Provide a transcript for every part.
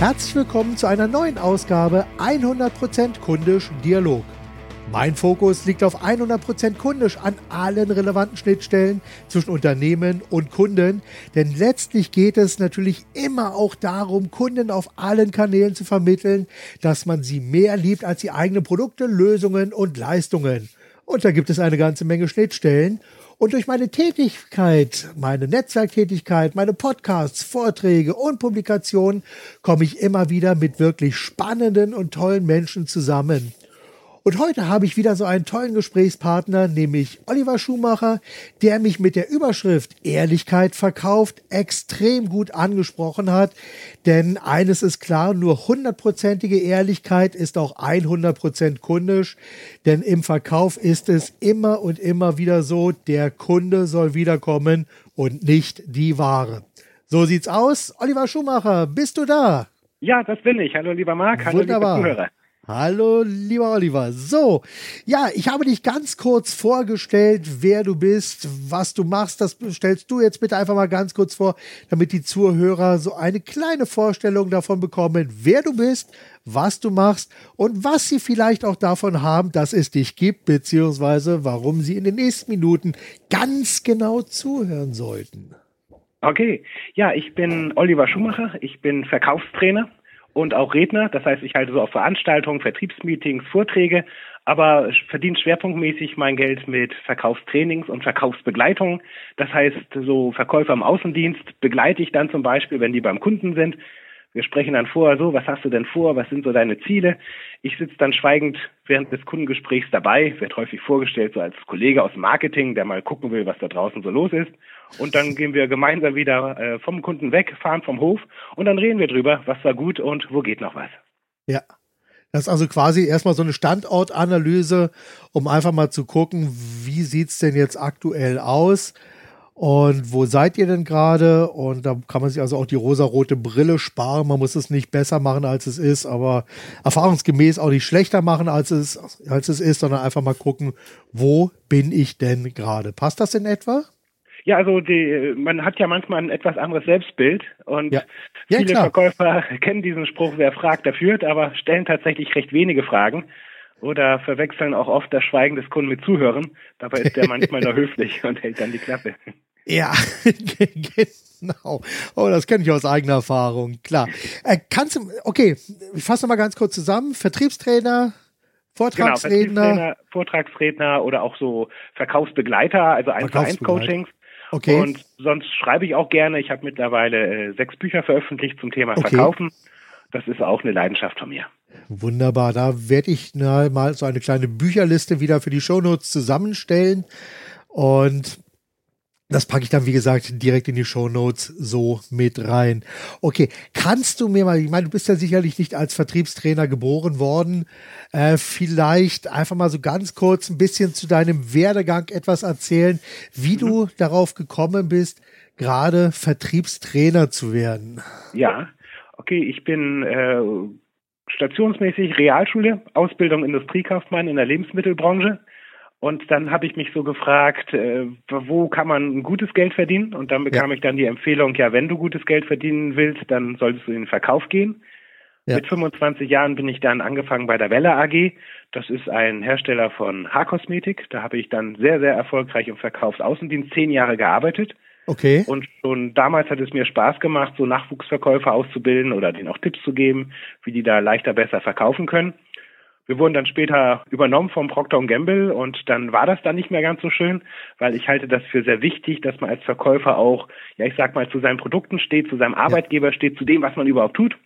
Herzlich willkommen zu einer neuen Ausgabe 100% kundisch Dialog. Mein Fokus liegt auf 100% kundisch an allen relevanten Schnittstellen zwischen Unternehmen und Kunden, denn letztlich geht es natürlich immer auch darum, Kunden auf allen Kanälen zu vermitteln, dass man sie mehr liebt als die eigenen Produkte, Lösungen und Leistungen. Und da gibt es eine ganze Menge Schnittstellen und durch meine Tätigkeit, meine Netzwerktätigkeit, meine Podcasts, Vorträge und Publikationen komme ich immer wieder mit wirklich spannenden und tollen Menschen zusammen. Und heute habe ich wieder so einen tollen Gesprächspartner, nämlich Oliver Schumacher, der mich mit der Überschrift Ehrlichkeit verkauft extrem gut angesprochen hat. Denn eines ist klar, nur hundertprozentige Ehrlichkeit ist auch 100% kundisch. Denn im Verkauf ist es immer und immer wieder so, der Kunde soll wiederkommen und nicht die Ware. So sieht's aus. Oliver Schumacher, bist du da? Ja, das bin ich. Hallo lieber Marc, hallo Wunderbar. liebe Zuhörer. Hallo, lieber Oliver. So, ja, ich habe dich ganz kurz vorgestellt, wer du bist, was du machst. Das stellst du jetzt bitte einfach mal ganz kurz vor, damit die Zuhörer so eine kleine Vorstellung davon bekommen, wer du bist, was du machst und was sie vielleicht auch davon haben, dass es dich gibt, beziehungsweise warum sie in den nächsten Minuten ganz genau zuhören sollten. Okay, ja, ich bin Oliver Schumacher, ich bin Verkaufstrainer und auch Redner. Das heißt, ich halte so auf Veranstaltungen, Vertriebsmeetings, Vorträge, aber verdiene schwerpunktmäßig mein Geld mit Verkaufstrainings und Verkaufsbegleitung. Das heißt, so Verkäufer im Außendienst begleite ich dann zum Beispiel, wenn die beim Kunden sind. Wir sprechen dann vorher so, was hast du denn vor, was sind so deine Ziele? Ich sitze dann schweigend während des Kundengesprächs dabei, wird häufig vorgestellt so als Kollege aus Marketing, der mal gucken will, was da draußen so los ist. Und dann gehen wir gemeinsam wieder äh, vom Kunden weg, fahren vom Hof und dann reden wir drüber, was war gut und wo geht noch was. Ja. Das ist also quasi erstmal so eine Standortanalyse, um einfach mal zu gucken, wie sieht's denn jetzt aktuell aus und wo seid ihr denn gerade? Und da kann man sich also auch die rosarote Brille sparen. Man muss es nicht besser machen, als es ist, aber erfahrungsgemäß auch nicht schlechter machen, als es, als es ist, sondern einfach mal gucken, wo bin ich denn gerade? Passt das in etwa? Ja, also die, man hat ja manchmal ein etwas anderes Selbstbild und Ja. Ja, viele klar. Verkäufer kennen diesen Spruch, wer fragt, der führt, aber stellen tatsächlich recht wenige Fragen oder verwechseln auch oft das Schweigen des Kunden mit Zuhören. Dabei ist der manchmal nur höflich und hält dann die Klappe. Ja, genau. Oh, das kenne ich aus eigener Erfahrung, klar. Äh, kannst du, okay, ich fasse noch mal ganz kurz zusammen. Vertriebstrainer, Genau, Vortragsredner. Vertriebsredner, Vortragsredner oder auch so Verkaufsbegleiter, also eins zu eins Verkaufsbegleiter. Coachings. Okay. Und sonst schreibe ich auch gerne. Ich habe mittlerweile äh, sechs Bücher veröffentlicht zum Thema Okay. Verkaufen. Das ist auch eine Leidenschaft von mir. Wunderbar, da werde ich na, mal so eine kleine Bücherliste wieder für die Shownotes zusammenstellen und das packe ich dann, wie gesagt, direkt in die Shownotes so mit rein. Okay, kannst du mir mal, ich meine, du bist ja sicherlich nicht als Vertriebstrainer geboren worden, äh, vielleicht einfach mal so ganz kurz ein bisschen zu deinem Werdegang etwas erzählen, wie du darauf gekommen bist, gerade Vertriebstrainer zu werden. Ja, okay, ich bin äh, stationsmäßig Realschule, Ausbildung Industriekaufmann in der Lebensmittelbranche. Und dann habe ich mich so gefragt, äh, wo kann man gutes Geld verdienen? Und dann bekam Ja. ich dann die Empfehlung, ja, wenn du gutes Geld verdienen willst, dann solltest du in den Verkauf gehen. Ja. Mit 25 Jahren bin ich dann angefangen bei der Welle AG. Das ist ein Hersteller von Haarkosmetik. Da habe ich dann sehr, sehr erfolgreich im Verkaufsaußendienst zehn Jahre gearbeitet. Okay. Und schon damals hat es mir Spaß gemacht, so Nachwuchsverkäufer auszubilden oder denen auch Tipps zu geben, wie die da leichter besser verkaufen können. Wir wurden dann später übernommen vom Procter Gamble und dann war das dann nicht mehr ganz so schön, weil ich halte das für sehr wichtig, dass man als Verkäufer auch, ja ich sag mal, zu seinen Produkten steht, zu seinem Arbeitgeber steht, zu dem, was man überhaupt tut.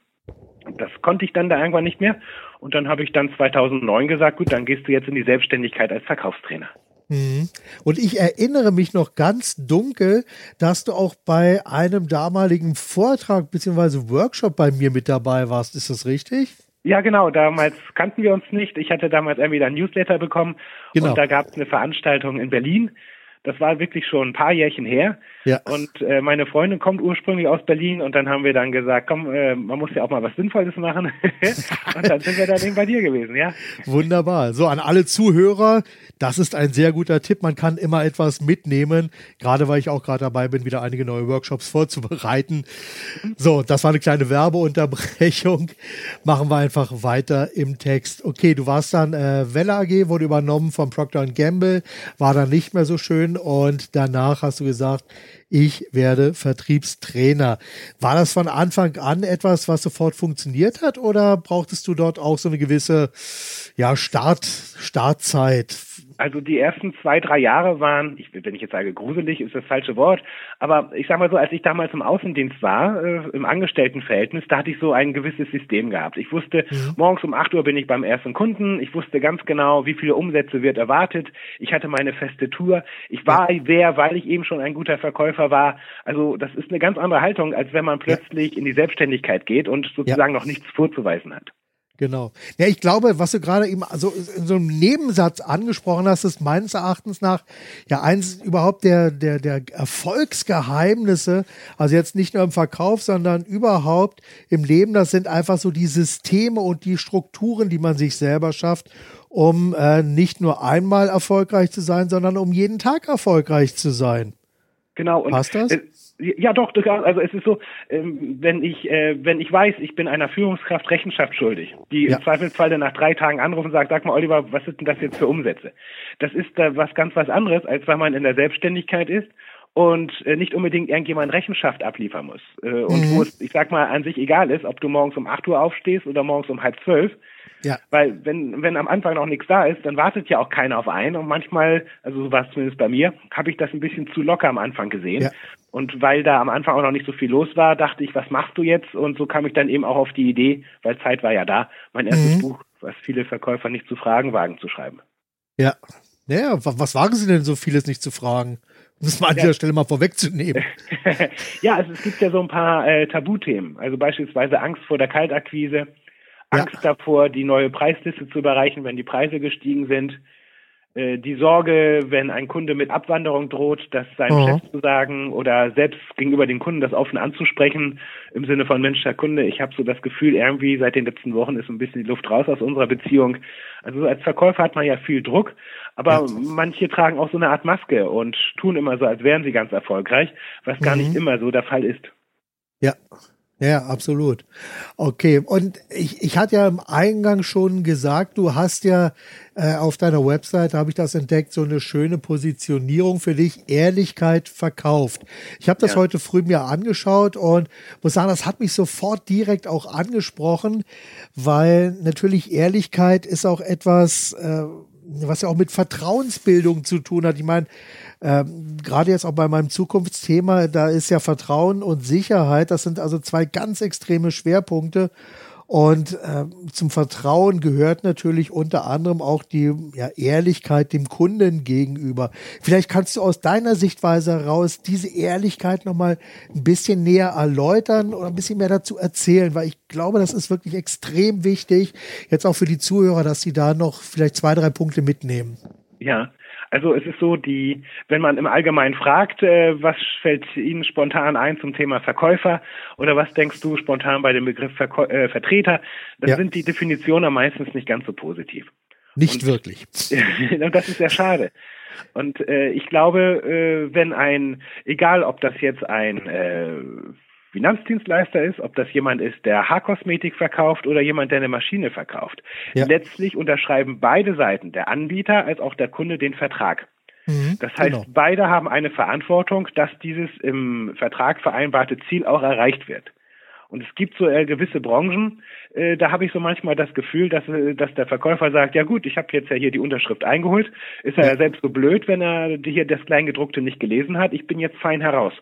Das konnte ich dann da irgendwann nicht mehr. Und dann habe ich dann 2009 gesagt, gut, dann gehst du jetzt in die Selbstständigkeit als Verkaufstrainer. Mhm. Und ich erinnere mich noch ganz dunkel, dass du auch bei einem damaligen Vortrag bzw. Workshop bei mir mit dabei warst. Ist das richtig? Ja, genau. Damals kannten wir uns nicht. Ich hatte damals irgendwie ein Newsletter bekommen Genau. und da gab es eine Veranstaltung in Berlin. Das war wirklich schon ein paar Jährchen her. Ja. Und äh, meine Freundin kommt ursprünglich aus Berlin und dann haben wir dann gesagt, komm, äh, man muss ja auch mal was Sinnvolles machen. und dann sind wir dann eben bei dir gewesen, ja. Wunderbar. So, an alle Zuhörer, das ist ein sehr guter Tipp. Man kann immer etwas mitnehmen, gerade weil ich auch gerade dabei bin, wieder einige neue Workshops vorzubereiten. So, das war eine kleine Werbeunterbrechung. Machen wir einfach weiter im Text. Okay, du warst dann äh, Welle AG, wurde übernommen von Procter Gamble, war dann nicht mehr so schön und danach hast du gesagt, ich werde Vertriebstrainer. War das von Anfang an etwas, was sofort funktioniert hat oder brauchtest du dort auch so eine gewisse ja, Start, Startzeit? Also die ersten zwei, drei Jahre waren, ich, wenn ich jetzt sage gruselig, ist das falsche Wort, aber ich sag mal so, als ich damals im Außendienst war, äh, im Angestelltenverhältnis, da hatte ich so ein gewisses System gehabt. Ich wusste, mhm. morgens um acht Uhr bin ich beim ersten Kunden, ich wusste ganz genau, wie viele Umsätze wird erwartet, ich hatte meine feste Tour, ich war wer, weil ich eben schon ein guter Verkäufer war. Also das ist eine ganz andere Haltung, als wenn man plötzlich ja. in die Selbstständigkeit geht und sozusagen ja. noch nichts vorzuweisen hat. Genau. Ja, ich glaube, was du gerade eben so in so einem Nebensatz angesprochen hast, ist meines Erachtens nach ja eins überhaupt der, der, der Erfolgsgeheimnisse. Also jetzt nicht nur im Verkauf, sondern überhaupt im Leben. Das sind einfach so die Systeme und die Strukturen, die man sich selber schafft, um äh, nicht nur einmal erfolgreich zu sein, sondern um jeden Tag erfolgreich zu sein. Genau. Und Passt das? Äh, ja, doch, also es ist so, ähm, wenn ich, äh, wenn ich weiß, ich bin einer Führungskraft Rechenschaft schuldig, die ja. im Zweifelsfall dann nach drei Tagen anrufen und sagt, sag mal, Oliver, was sind denn das jetzt für Umsätze? Das ist da was ganz was anderes, als wenn man in der Selbstständigkeit ist und äh, nicht unbedingt irgendjemand Rechenschaft abliefern muss. Äh, und mhm. wo es, ich sag mal, an sich egal ist, ob du morgens um acht Uhr aufstehst oder morgens um halb zwölf, ja. Weil wenn, wenn am Anfang noch nichts da ist, dann wartet ja auch keiner auf einen. Und manchmal, also so war es zumindest bei mir, habe ich das ein bisschen zu locker am Anfang gesehen. Ja. Und weil da am Anfang auch noch nicht so viel los war, dachte ich, was machst du jetzt? Und so kam ich dann eben auch auf die Idee, weil Zeit war ja da, mein erstes mhm. Buch, was viele Verkäufer nicht zu fragen wagen, zu schreiben. Ja. Naja, was wagen Sie denn so vieles nicht zu fragen? Um das mal an ja. dieser Stelle mal vorwegzunehmen. ja, also es gibt ja so ein paar äh, Tabuthemen. Also beispielsweise Angst vor der Kaltakquise Angst ja. davor, die neue Preisliste zu überreichen, wenn die Preise gestiegen sind. Äh, die Sorge, wenn ein Kunde mit Abwanderung droht, das seinem mhm. Chef zu sagen oder selbst gegenüber den Kunden das offen anzusprechen, im Sinne von Mensch, Herr Kunde, ich habe so das Gefühl, irgendwie seit den letzten Wochen ist ein bisschen die Luft raus aus unserer Beziehung. Also als Verkäufer hat man ja viel Druck, aber manche tragen auch so eine Art Maske und tun immer so, als wären sie ganz erfolgreich, was gar mhm. nicht immer so der Fall ist. Ja, ja, absolut. Okay, und ich, ich hatte ja im Eingang schon gesagt, du hast ja äh, auf deiner Website, habe ich das entdeckt, so eine schöne Positionierung für dich, Ehrlichkeit verkauft. Ich habe das ja. heute früh mir angeschaut und muss sagen, das hat mich sofort direkt auch angesprochen, weil natürlich Ehrlichkeit ist auch etwas, äh, was ja auch mit Vertrauensbildung zu tun hat. Ich meine, ähm, gerade jetzt auch bei meinem Zukunftsthema, da ist ja Vertrauen und Sicherheit, das sind also zwei ganz extreme Schwerpunkte. Und äh, zum Vertrauen gehört natürlich unter anderem auch die ja, Ehrlichkeit dem Kunden gegenüber. Vielleicht kannst du aus deiner Sichtweise heraus diese Ehrlichkeit nochmal ein bisschen näher erläutern oder ein bisschen mehr dazu erzählen, weil ich glaube, das ist wirklich extrem wichtig, jetzt auch für die Zuhörer, dass sie da noch vielleicht zwei, drei Punkte mitnehmen. Ja, also es ist so, die, wenn man im Allgemeinen fragt, äh, was fällt Ihnen spontan ein zum Thema Verkäufer oder was denkst du spontan bei dem Begriff Verkäu äh, Vertreter, dann ja. sind die Definitionen meistens nicht ganz so positiv. Nicht und, wirklich. und das ist sehr schade. Und äh, ich glaube, äh, wenn ein, egal ob das jetzt ein äh, Finanzdienstleister ist, ob das jemand ist, der Haarkosmetik verkauft oder jemand, der eine Maschine verkauft. Ja. Letztlich unterschreiben beide Seiten, der Anbieter als auch der Kunde, den Vertrag. Mhm, das heißt, genau. beide haben eine Verantwortung, dass dieses im Vertrag vereinbarte Ziel auch erreicht wird. Und es gibt so äh, gewisse Branchen, äh, da habe ich so manchmal das Gefühl, dass, äh, dass der Verkäufer sagt, ja gut, ich habe jetzt ja hier die Unterschrift eingeholt. Ist er ja. ja selbst so blöd, wenn er hier das Kleingedruckte nicht gelesen hat. Ich bin jetzt fein heraus.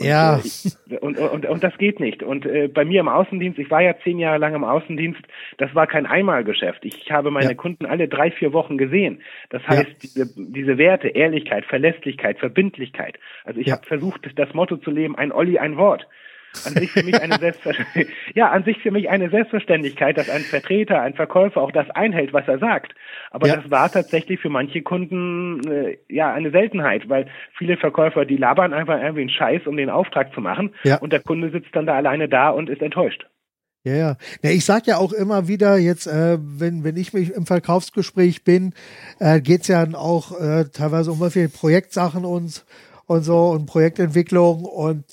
Ja. Und, ja. Äh, und, und, und das geht nicht. Und äh, bei mir im Außendienst, ich war ja zehn Jahre lang im Außendienst, das war kein Einmalgeschäft. Ich habe meine ja. Kunden alle drei, vier Wochen gesehen. Das heißt, ja. diese, diese Werte, Ehrlichkeit, Verlässlichkeit, Verbindlichkeit. Also ich ja. habe versucht, das Motto zu leben, ein Olli, ein Wort. An sich für mich eine Selbstverständlichkeit, ja, an sich für mich eine Selbstverständlichkeit, dass ein Vertreter, ein Verkäufer auch das einhält, was er sagt. Aber ja. das war tatsächlich für manche Kunden äh, ja eine Seltenheit, weil viele Verkäufer, die labern einfach irgendwie einen Scheiß, um den Auftrag zu machen, ja. und der Kunde sitzt dann da alleine da und ist enttäuscht. Ja, ja. ja ich sage ja auch immer wieder, jetzt, äh, wenn, wenn ich mich im Verkaufsgespräch bin, äh, geht es ja auch äh, teilweise um viele Projektsachen und, und so und Projektentwicklung und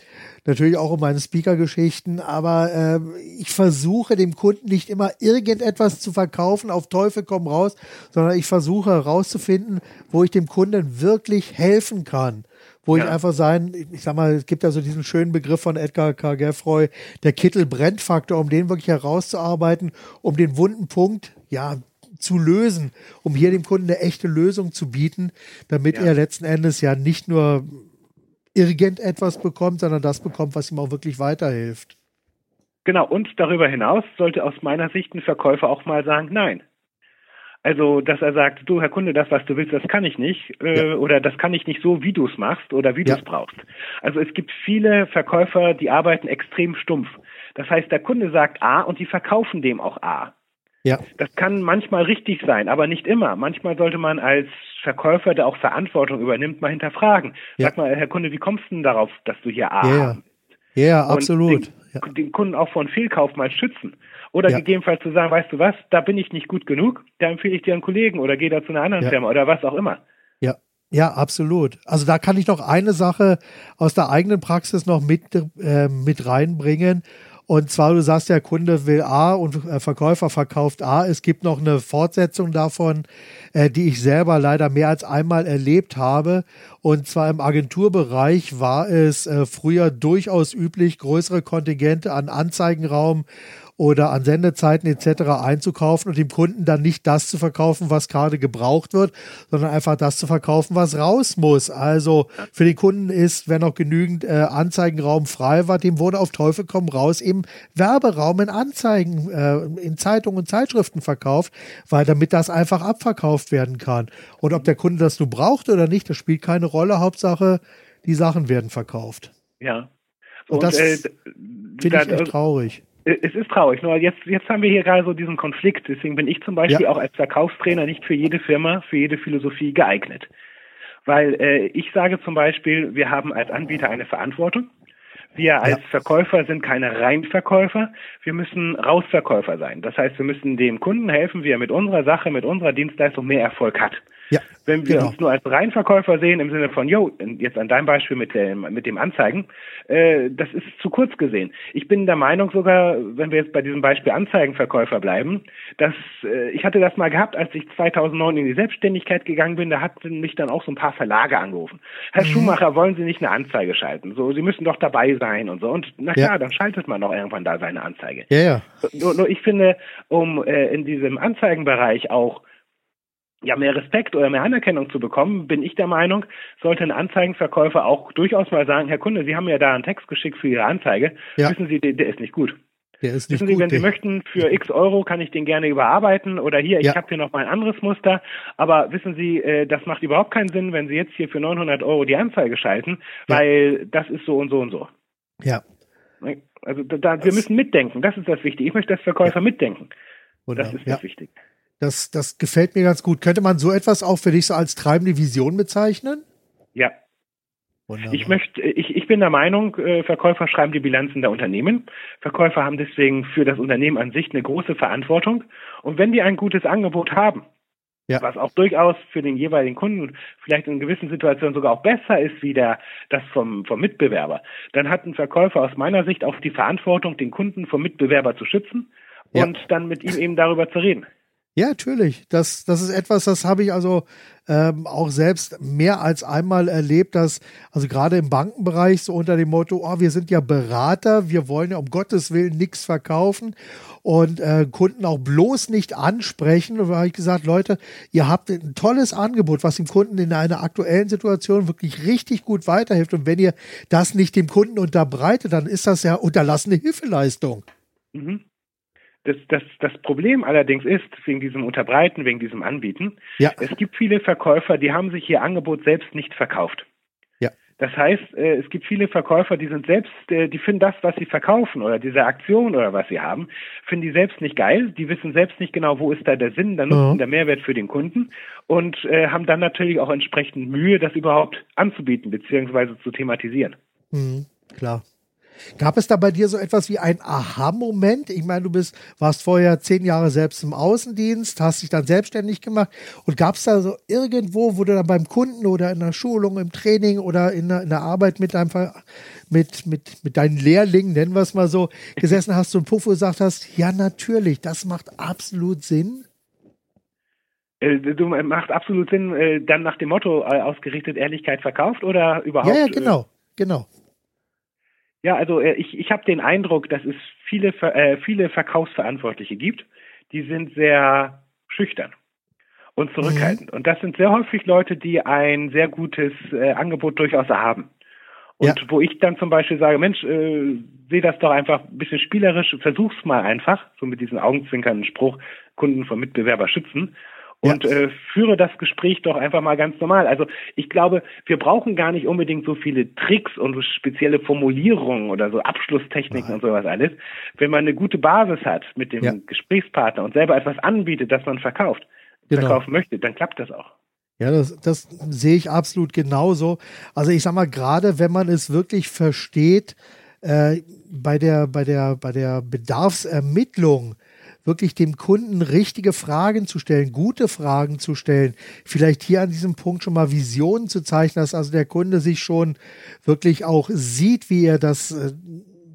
natürlich auch um meine Speaker-Geschichten, aber äh, ich versuche dem Kunden nicht immer irgendetwas zu verkaufen, auf Teufel komm raus, sondern ich versuche herauszufinden, wo ich dem Kunden wirklich helfen kann wo ja. ich einfach sein, ich sag mal, es gibt ja so diesen schönen Begriff von Edgar K. Geffroy, der Kittel-Brennfaktor, um den wirklich herauszuarbeiten, um den wunden Punkt, ja, zu lösen, um hier dem Kunden eine echte Lösung zu bieten, damit ja. er letzten Endes ja nicht nur irgendetwas bekommt, sondern das bekommt, was ihm auch wirklich weiterhilft. Genau, und darüber hinaus sollte aus meiner Sicht ein Verkäufer auch mal sagen, nein. Also, dass er sagt, du, Herr Kunde, das, was du willst, das kann ich nicht, äh, ja. oder das kann ich nicht so, wie du es machst oder wie ja. du es brauchst. Also es gibt viele Verkäufer, die arbeiten extrem stumpf. Das heißt, der Kunde sagt A und die verkaufen dem auch A. Ja. Das kann manchmal richtig sein, aber nicht immer. Manchmal sollte man als Verkäufer, der auch Verantwortung übernimmt, mal hinterfragen. Ja. Sag mal, Herr Kunde, wie kommst du denn darauf, dass du hier A ja. Ja, ja absolut. Den, den, Kunden auch vor Fehlkauf mal schützen. Oder gegebenenfalls zu sagen, weißt du was, da bin ich nicht gut genug, da empfehle ich dir einen Kollegen oder geh da zu einer anderen Firma oder was auch immer. Ja, ja, absolut. Also da kann ich noch eine Sache aus der eigenen Praxis noch mit, äh, mit reinbringen. Und zwar, du sagst, der Kunde will A und äh, Verkäufer verkauft A. Es gibt noch eine Fortsetzung davon, äh, die ich selber leider mehr als einmal erlebt habe. Und zwar im Agenturbereich war es äh, früher durchaus üblich, größere Kontingente an Anzeigenraum oder an Sendezeiten etc. einzukaufen und dem Kunden dann nicht das zu verkaufen, was gerade gebraucht wird, sondern einfach das zu verkaufen, was raus muss. Also für den Kunden ist, wenn noch genügend äh, Anzeigenraum frei war, dem wurde auf Teufel komm raus eben Werberaum in Anzeigen, äh, in Zeitungen und Zeitschriften verkauft, weil damit das einfach abverkauft werden kann. Und ob der Kunde das nun braucht oder nicht, das spielt keine Rolle. Hauptsache, die Sachen werden verkauft. Ja. Und, und das äh, finde ich echt traurig es ist traurig. Nur jetzt, jetzt haben wir hier gerade so diesen Konflikt. Deswegen bin ich zum Beispiel ja. auch als Verkaufstrainer nicht für jede Firma, für jede Philosophie geeignet. Weil äh, ich sage zum Beispiel, wir haben als Anbieter eine Verantwortung. Wir als ja. Verkäufer sind keine Reinverkäufer. Wir müssen Rausverkäufer sein. Das heißt, wir müssen dem Kunden helfen, wie er mit unserer Sache, mit unserer Dienstleistung mehr Erfolg hat. Ja, Wenn wir genau. uns nur als Reinverkäufer sehen, im Sinne von, yo, jetzt an deinem Beispiel mit dem, mit dem Anzeigen, äh, das ist zu kurz gesehen. Ich bin der Meinung sogar, wenn wir jetzt bei diesem Beispiel Anzeigenverkäufer bleiben, dass äh, ich hatte das mal gehabt, als ich 2009 in die Selbstständigkeit gegangen bin, da hatten mich dann auch so ein paar Verlage angerufen. Herr mhm. Schumacher, wollen Sie nicht eine Anzeige schalten? So, Sie müssen doch dabei sein und so. Und na klar, ja. dann schaltet man doch irgendwann da seine Anzeige. Ja, ja. Nur, nur ich finde, um äh, in diesem Anzeigenbereich auch ja, mehr Respekt oder mehr Anerkennung zu bekommen, bin ich der Meinung, sollte ein Anzeigenverkäufer auch durchaus mal sagen, Herr Kunde, Sie haben mir da einen Text geschickt für Ihre Anzeige. Ja. Wissen Sie, der, der ist nicht gut. Der ist nicht Wissen Sie, wenn Sie möchten, für x Euro kann ich den gerne überarbeiten oder hier, ich ja. habe hier noch mal ein anderes Muster. Aber wissen Sie, äh, das macht überhaupt keinen Sinn, wenn Sie jetzt hier für 900 Euro die Anzeige schalten, ja. weil das ist so und so und so. Ja. Also da, wir müssen mitdenken. Das ist das Wichtige. Ich möchte, dass Verkäufer mitdenken. Wunderbar. Das ist das Wichtige. Das, das gefällt mir ganz gut. Könnte man so etwas auch für dich so als treibende Vision bezeichnen? Ja. Wunderbar. Ich möchte, ich, ich bin der Meinung, äh, Verkäufer schreiben die Bilanzen der Unternehmen. Verkäufer haben deswegen für das Unternehmen an sich eine große Verantwortung. Und wenn die ein gutes Angebot haben, ja. was auch durchaus für den jeweiligen Kunden vielleicht in gewissen Situationen sogar auch besser ist wie der, das vom, vom Mitbewerber, dann hat ein Verkäufer aus meiner Sicht auch die Verantwortung, den Kunden vom Mitbewerber zu schützen und ja. dann mit ihm eben darüber zu reden. Ja, natürlich. Das, das ist etwas, das habe ich also ähm, auch selbst mehr als einmal erlebt, dass, also gerade im Bankenbereich, so unter dem Motto, oh, wir sind ja Berater, wir wollen ja um Gottes Willen nichts verkaufen und äh, Kunden auch bloß nicht ansprechen. Und da habe ich gesagt, Leute, ihr habt ein tolles Angebot, was dem Kunden in einer aktuellen Situation wirklich richtig gut weiterhilft. Und wenn ihr das nicht dem Kunden unterbreitet, dann ist das ja unterlassene Hilfeleistung. Mhm. Das, das, das Problem allerdings ist, wegen diesem Unterbreiten, wegen diesem Anbieten, ja. es gibt viele Verkäufer, die haben sich ihr Angebot selbst nicht verkauft. Ja. Das heißt, äh, es gibt viele Verkäufer, die sind selbst, äh, die finden das, was sie verkaufen oder diese Aktion oder was sie haben, finden die selbst nicht geil. Die wissen selbst nicht genau, wo ist da der Sinn, der Nutzen, ja. der Mehrwert für den Kunden und äh, haben dann natürlich auch entsprechend Mühe, das überhaupt anzubieten beziehungsweise zu thematisieren. Mhm, klar. Gab es da bei dir so etwas wie ein Aha-Moment? Ich meine, du bist, warst vorher zehn Jahre selbst im Außendienst, hast dich dann selbstständig gemacht und gab es da so irgendwo, wo du dann beim Kunden oder in der Schulung, im Training oder in der, in der Arbeit mit deinem mit, mit, mit deinen Lehrlingen, nennen wir es mal so, gesessen hast und Puff gesagt hast, ja natürlich, das macht absolut Sinn? Äh, du macht absolut Sinn, äh, dann nach dem Motto äh, ausgerichtet Ehrlichkeit verkauft oder überhaupt? Ja, ja genau, genau. Ja, also äh, ich, ich habe den Eindruck, dass es viele, äh, viele Verkaufsverantwortliche gibt, die sind sehr schüchtern und zurückhaltend. Mhm. Und das sind sehr häufig Leute, die ein sehr gutes äh, Angebot durchaus haben. Und ja. wo ich dann zum Beispiel sage, Mensch, äh, sehe das doch einfach ein bisschen spielerisch, versuch's mal einfach, so mit diesem augenzwinkernden Spruch, Kunden vom Mitbewerber schützen und ja. äh, führe das Gespräch doch einfach mal ganz normal. Also ich glaube, wir brauchen gar nicht unbedingt so viele Tricks und so spezielle Formulierungen oder so Abschlusstechniken Nein. und sowas alles. Wenn man eine gute Basis hat mit dem ja. Gesprächspartner und selber etwas anbietet, das man verkauft, genau. verkaufen möchte, dann klappt das auch. Ja, das, das sehe ich absolut genauso. Also ich sag mal, gerade wenn man es wirklich versteht, äh, bei der, bei der, bei der Bedarfsermittlung, wirklich dem Kunden richtige Fragen zu stellen, gute Fragen zu stellen, vielleicht hier an diesem Punkt schon mal Visionen zu zeichnen, dass also der Kunde sich schon wirklich auch sieht, wie er das äh,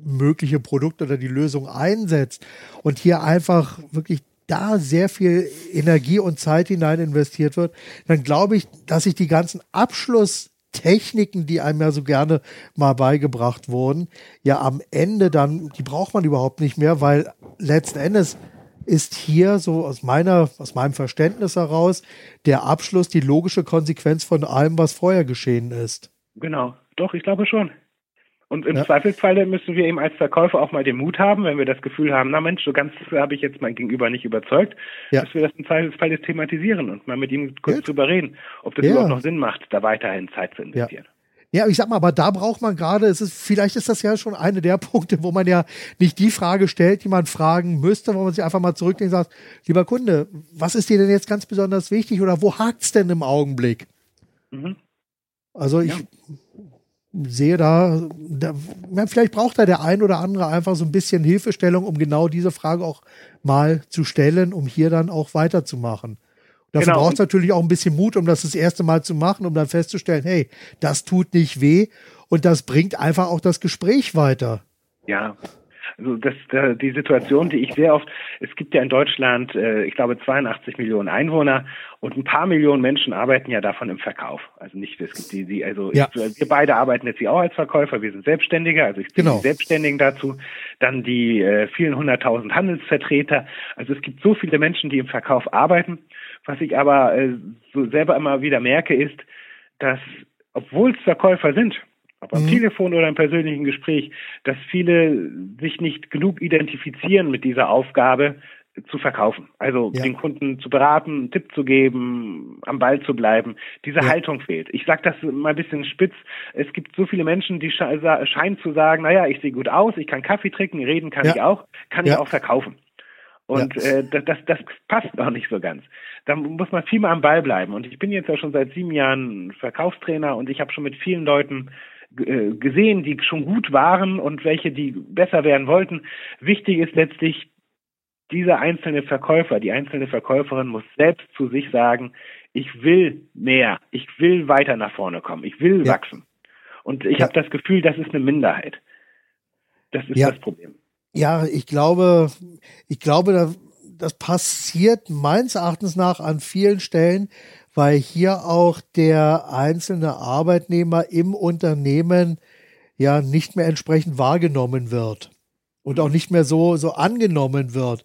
mögliche Produkt oder die Lösung einsetzt. Und hier einfach wirklich da sehr viel Energie und Zeit hinein investiert wird, dann glaube ich, dass sich die ganzen Abschlusstechniken, die einem ja so gerne mal beigebracht wurden, ja am Ende dann, die braucht man überhaupt nicht mehr, weil letzten Endes ist hier so aus meiner, aus meinem Verständnis heraus der Abschluss die logische Konsequenz von allem, was vorher geschehen ist. Genau, doch, ich glaube schon. Und im ja. Zweifelsfall müssen wir eben als Verkäufer auch mal den Mut haben, wenn wir das Gefühl haben, na Mensch, so ganz habe ich jetzt mein Gegenüber nicht überzeugt, ja. dass wir das im Zweifelsfall jetzt thematisieren und mal mit ihm kurz ja. drüber reden, ob das überhaupt noch Sinn macht, da weiterhin Zeit zu investieren. Ja, ich sag mal, aber da braucht man gerade, es ist, vielleicht ist das ja schon eine der Punkte, wo man ja nicht die Frage stellt, die man fragen müsste, wo man sich einfach mal zurücklegt und sagt, lieber Kunde, was ist dir denn jetzt ganz besonders wichtig oder wo hakt's denn im Augenblick? Mhm. Also ich ja. sehe da, da, vielleicht braucht da der ein oder andere einfach so ein bisschen Hilfestellung, um genau diese Frage auch mal zu stellen, um hier dann auch weiterzumachen. Dafür genau. braucht es natürlich auch ein bisschen Mut, um das das erste Mal zu machen, um dann festzustellen, hey, das tut nicht weh und das bringt einfach auch das Gespräch weiter. Ja, also das, die Situation, die ich sehr oft, es gibt ja in Deutschland, äh, ich glaube 82 Millionen Einwohner und ein paar Millionen Menschen arbeiten ja davon im Verkauf. Also nicht, es gibt die, die also ja. ich, wir beide arbeiten jetzt hier auch als Verkäufer, wir sind Selbstständige, also ich ziehe genau. die Selbstständigen dazu, dann die äh, vielen hunderttausend Handelsvertreter. Also es gibt so viele Menschen, die im Verkauf arbeiten was ich aber äh, so selber immer wieder merke, ist, dass, obwohl es Verkäufer sind, ob am mhm. Telefon oder im persönlichen Gespräch, dass viele sich nicht genug identifizieren mit dieser Aufgabe zu verkaufen. Also ja. den Kunden zu beraten, einen Tipp zu geben, am Ball zu bleiben. Diese ja. Haltung fehlt. Ich sage das mal ein bisschen spitz. Es gibt so viele Menschen, die scheinen zu sagen, naja, ich sehe gut aus, ich kann Kaffee trinken, reden kann ja. ich auch, kann ich auch verkaufen. Und äh, das, das, das passt noch nicht so ganz da muss man viel mehr am Ball bleiben. Und ich bin jetzt ja schon seit sieben Jahren Verkaufstrainer und ich habe schon mit vielen Leuten gesehen, die schon gut waren und welche, die besser werden wollten. Wichtig ist letztlich, dieser einzelne Verkäufer, die einzelne Verkäuferin muss selbst zu sich sagen, ich will mehr, ich will weiter nach vorne kommen, ich will ja. wachsen. Und ich ja. habe das Gefühl, das ist eine Minderheit. Das ist ja. das Problem. Ja, ich glaube, ich glaube, da das passiert meines Erachtens nach an vielen Stellen, weil hier auch der einzelne Arbeitnehmer im Unternehmen ja nicht mehr entsprechend wahrgenommen wird und auch nicht mehr so, so angenommen wird.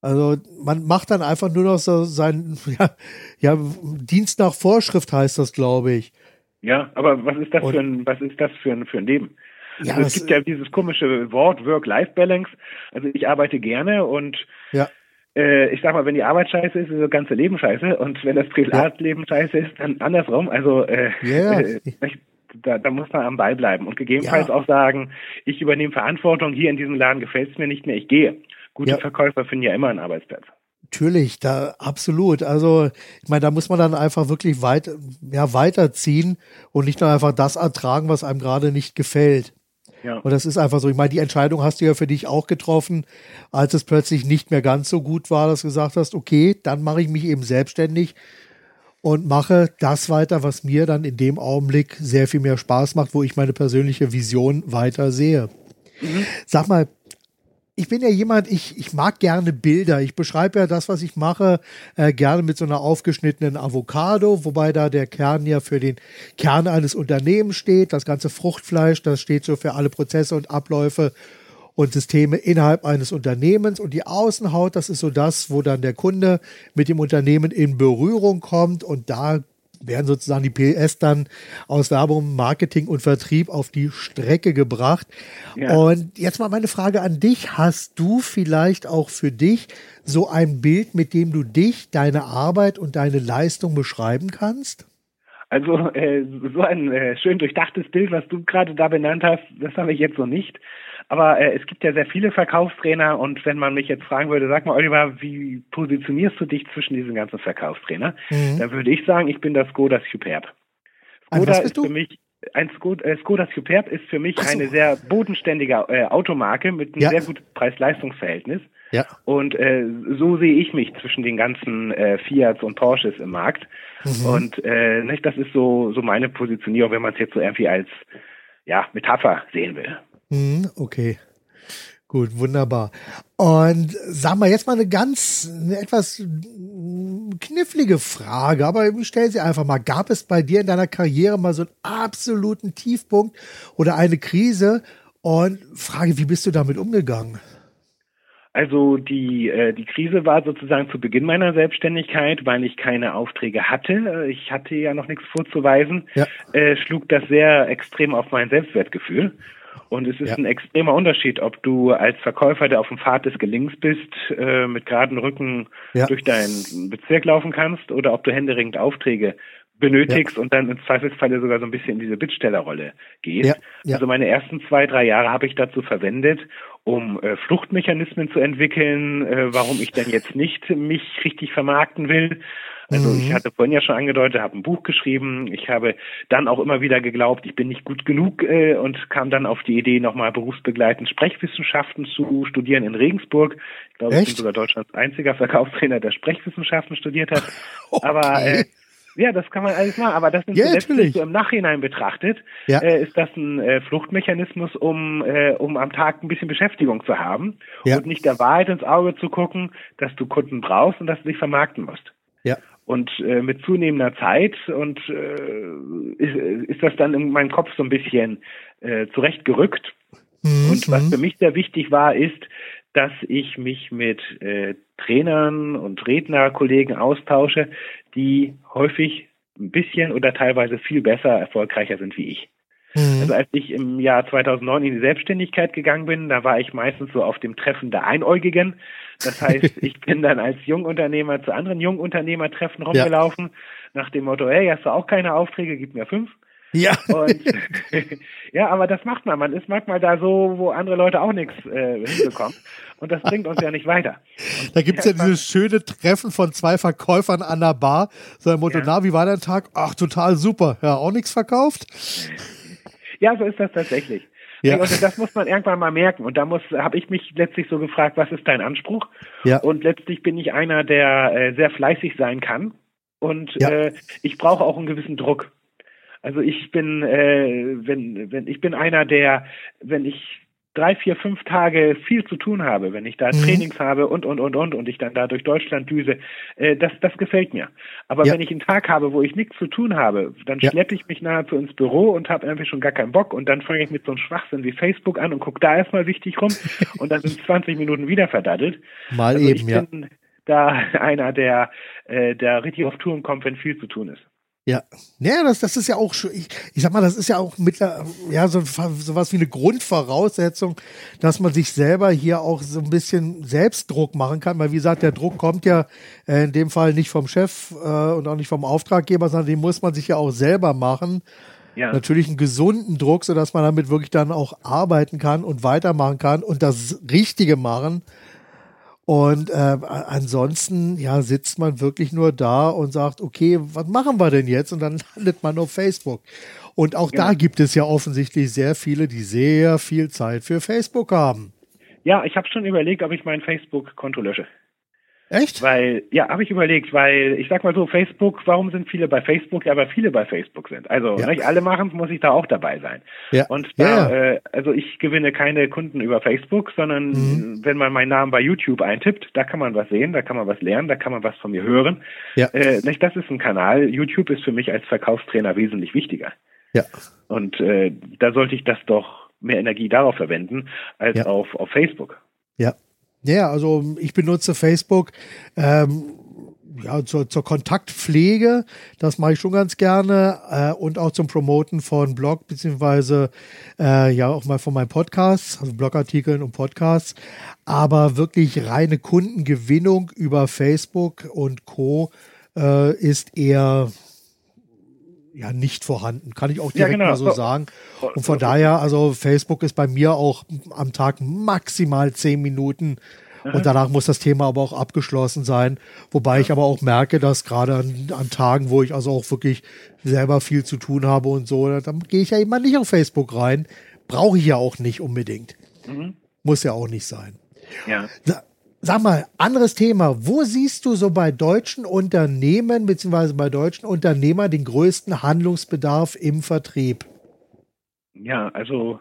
Also man macht dann einfach nur noch so seinen ja, ja, Dienst nach Vorschrift heißt das, glaube ich. Ja, aber was ist das und, für ein was ist das für ein für ein Leben? Ja, also es gibt ja dieses komische Wort Work-Life-Balance. Also ich arbeite gerne und ja. Äh, ich sag mal, wenn die Arbeit scheiße ist, ist das ganze Leben scheiße. Und wenn das Privatleben ja. scheiße ist, dann andersrum. Also äh, yeah. äh, da, da muss man am Ball bleiben und gegebenenfalls ja. auch sagen, ich übernehme Verantwortung, hier in diesem Laden gefällt es mir nicht mehr, ich gehe. Gute ja. Verkäufer finden ja immer einen Arbeitsplatz. Natürlich, da absolut. Also ich meine, da muss man dann einfach wirklich weit, ja, weiterziehen und nicht nur einfach das ertragen, was einem gerade nicht gefällt. Ja. Und das ist einfach so. Ich meine, die Entscheidung hast du ja für dich auch getroffen, als es plötzlich nicht mehr ganz so gut war, dass du gesagt hast, okay, dann mache ich mich eben selbstständig und mache das weiter, was mir dann in dem Augenblick sehr viel mehr Spaß macht, wo ich meine persönliche Vision weiter sehe. Mhm. Sag mal, ich bin ja jemand, ich, ich mag gerne Bilder. Ich beschreibe ja das, was ich mache, äh, gerne mit so einer aufgeschnittenen Avocado, wobei da der Kern ja für den Kern eines Unternehmens steht. Das ganze Fruchtfleisch, das steht so für alle Prozesse und Abläufe und Systeme innerhalb eines Unternehmens. Und die Außenhaut, das ist so das, wo dann der Kunde mit dem Unternehmen in Berührung kommt. Und da werden sozusagen die PS dann aus Werbung, Marketing und Vertrieb auf die Strecke gebracht. Ja. Und jetzt mal meine Frage an dich. Hast du vielleicht auch für dich so ein Bild, mit dem du dich, deine Arbeit und deine Leistung beschreiben kannst? Also äh, so ein äh, schön durchdachtes Bild, was du gerade da benannt hast, das habe ich jetzt so nicht. Aber äh, es gibt ja sehr viele Verkaufstrainer und wenn man mich jetzt fragen würde, sag mal, Oliver, wie positionierst du dich zwischen diesen ganzen Verkaufstrainer? Mhm. Dann würde ich sagen, ich bin das Skoda Superb. Skoda ist für mich ein Skoda, äh, Skoda Superb ist für mich so. eine sehr bodenständige äh, Automarke mit einem ja. sehr guten Preis-Leistungs-Verhältnis. Ja. Und äh, so sehe ich mich zwischen den ganzen äh, Fiats und Porsches im Markt. Mhm. Und äh, nicht, das ist so so meine Positionierung, wenn man es jetzt so irgendwie als ja Metapher sehen will. Mhm, okay. Gut, wunderbar. Und sag mal jetzt mal eine ganz, eine etwas knifflige Frage, aber ich stelle sie einfach mal. Gab es bei dir in deiner Karriere mal so einen absoluten Tiefpunkt oder eine Krise? Und frage, wie bist du damit umgegangen? Also die, äh, die Krise war sozusagen zu Beginn meiner Selbstständigkeit, weil ich keine Aufträge hatte. Ich hatte ja noch nichts vorzuweisen, ja. äh, schlug das sehr extrem auf mein Selbstwertgefühl. Und es ist ja. ein extremer Unterschied, ob du als Verkäufer, der auf dem Pfad des Gelings bist, äh, mit geraden Rücken ja. durch deinen Bezirk laufen kannst oder ob du händeringend Aufträge benötigst ja. und dann im Zweifelsfalle sogar so ein bisschen in diese Bittstellerrolle gehst. Also meine ersten zwei, drei Jahre habe ich dazu verwendet, um äh, Fluchtmechanismen zu entwickeln, äh, warum ich denn jetzt nicht mich richtig vermarkten will also mhm. ich hatte vorhin ja schon angedeutet, habe ein Buch geschrieben. Ich habe dann auch immer wieder geglaubt, ich bin nicht gut genug äh, und kam dann auf die Idee, nochmal berufsbegleitend Sprechwissenschaften zu studieren in Regensburg. Ich glaube, Echt? ich bin sogar Deutschlands einziger Verkaufstrainer, der Sprechwissenschaften studiert hat. Okay. Aber äh, ja, das kann man alles machen, aber das sind ja, letztlich so im Nachhinein betrachtet, ja. äh, ist das ein äh, Fluchtmechanismus, um, äh, um am Tag ein bisschen Beschäftigung zu haben ja. und nicht der Wahrheit ins Auge zu gucken, dass du Kunden brauchst und dass du dich vermarkten musst. Ja. Und äh, mit zunehmender Zeit und äh, ist, ist das dann in meinem Kopf so ein bisschen äh, zurechtgerückt. Mhm. Und was für mich sehr wichtig war, ist, dass ich mich mit äh, Trainern und Rednerkollegen austausche, die häufig ein bisschen oder teilweise viel besser erfolgreicher sind wie ich. Mhm. Also als ich im Jahr 2009 in die Selbstständigkeit gegangen bin, da war ich meistens so auf dem Treffen der Einäugigen. Das heißt, ich bin dann als Jungunternehmer zu anderen Jungunternehmertreffen rumgelaufen, ja. nach dem Motto, hey, hast du auch keine Aufträge, gib mir fünf. Ja. Und, ja, aber das macht man. Man ist manchmal da so, wo andere Leute auch nichts äh, hinbekommen. Und das bringt uns ja nicht weiter. Und da gibt's ja, ja dieses schöne Treffen von zwei Verkäufern an der Bar. So ein Motto, ja. na, wie war dein Tag? Ach, total super. Ja, auch nichts verkauft? Ja, so ist das tatsächlich. Ja. Und das muss man irgendwann mal merken. Und da muss, habe ich mich letztlich so gefragt, was ist dein Anspruch? Ja. Und letztlich bin ich einer, der äh, sehr fleißig sein kann. Und ja. äh, ich brauche auch einen gewissen Druck. Also ich bin, äh, wenn, wenn ich bin einer, der, wenn ich drei, vier, fünf Tage viel zu tun habe, wenn ich da mhm. Trainings habe und, und, und, und, und ich dann da durch Deutschland düse, äh, das, das gefällt mir. Aber ja. wenn ich einen Tag habe, wo ich nichts zu tun habe, dann ja. schleppe ich mich nahezu ins Büro und habe irgendwie schon gar keinen Bock und dann fange ich mit so einem Schwachsinn wie Facebook an und gucke da erstmal wichtig rum und dann sind 20 Minuten wieder verdattelt. Mal also eben, ja. da einer, der, äh, der richtig auf Touren kommt, wenn viel zu tun ist. Ja, ja, das, das ist ja auch, ich, ich sag mal, das ist ja auch mittler, ja, so, so was wie eine Grundvoraussetzung, dass man sich selber hier auch so ein bisschen Selbstdruck machen kann, weil wie gesagt, der Druck kommt ja äh, in dem Fall nicht vom Chef äh, und auch nicht vom Auftraggeber, sondern den muss man sich ja auch selber machen. ja. natürlich einen gesunden Druck, sodass man damit wirklich dann auch arbeiten kann und weitermachen kann und das Richtige machen. Und äh, ansonsten, ja, sitzt man wirklich nur da und sagt, okay, was machen wir denn jetzt? Und dann landet man auf Facebook. Und auch ja. da gibt es ja offensichtlich sehr viele, die sehr viel Zeit für Facebook haben. Ja, ich habe schon überlegt, ob ich mein Facebook-Konto lösche. Echt? Weil, ja, habe ich überlegt, weil ich sag mal so, Facebook, warum sind viele bei Facebook? Ja, weil viele bei Facebook sind. Also ja. nicht alle machen muss ich da auch dabei sein. Ja. Und da, ja, Äh, also ich gewinne keine Kunden über Facebook, sondern mhm. wenn man meinen Namen bei YouTube eintippt, da kann man was sehen, da kann man was lernen, da kann man was von mir hören. Ja. Äh, nicht, das ist ein Kanal. YouTube ist für mich als Verkaufstrainer wesentlich wichtiger. Ja. Und äh, da sollte ich das doch mehr Energie darauf verwenden als ja. auf, auf Facebook. Ja. Ja, also ich benutze Facebook ähm, ja, zur, zur Kontaktpflege, das mache ich schon ganz gerne äh, und auch zum Promoten von Blog beziehungsweise äh, ja auch mal von meinem Podcast, also Blogartikeln und Podcasts, aber wirklich reine Kundengewinnung über Facebook und Co. Äh, ist eher ja nicht vorhanden, kann ich auch direkt ja, genau. mal so sagen. Und von daher, also Facebook ist bei mir auch am Tag maximal zehn Minuten und danach muss das Thema aber auch abgeschlossen sein. Wobei ich aber auch merke, dass gerade an, an, Tagen, wo ich also auch wirklich selber viel zu tun habe und so, dann gehe ich ja immer nicht auf Facebook rein. Brauche ich ja auch nicht unbedingt. Mhm. Muss ja auch nicht sein. Ja. Sag mal, anderes Thema. Wo siehst du so bei deutschen Unternehmen beziehungsweise bei deutschen Unternehmern den größten Handlungsbedarf im Vertrieb? Ja, also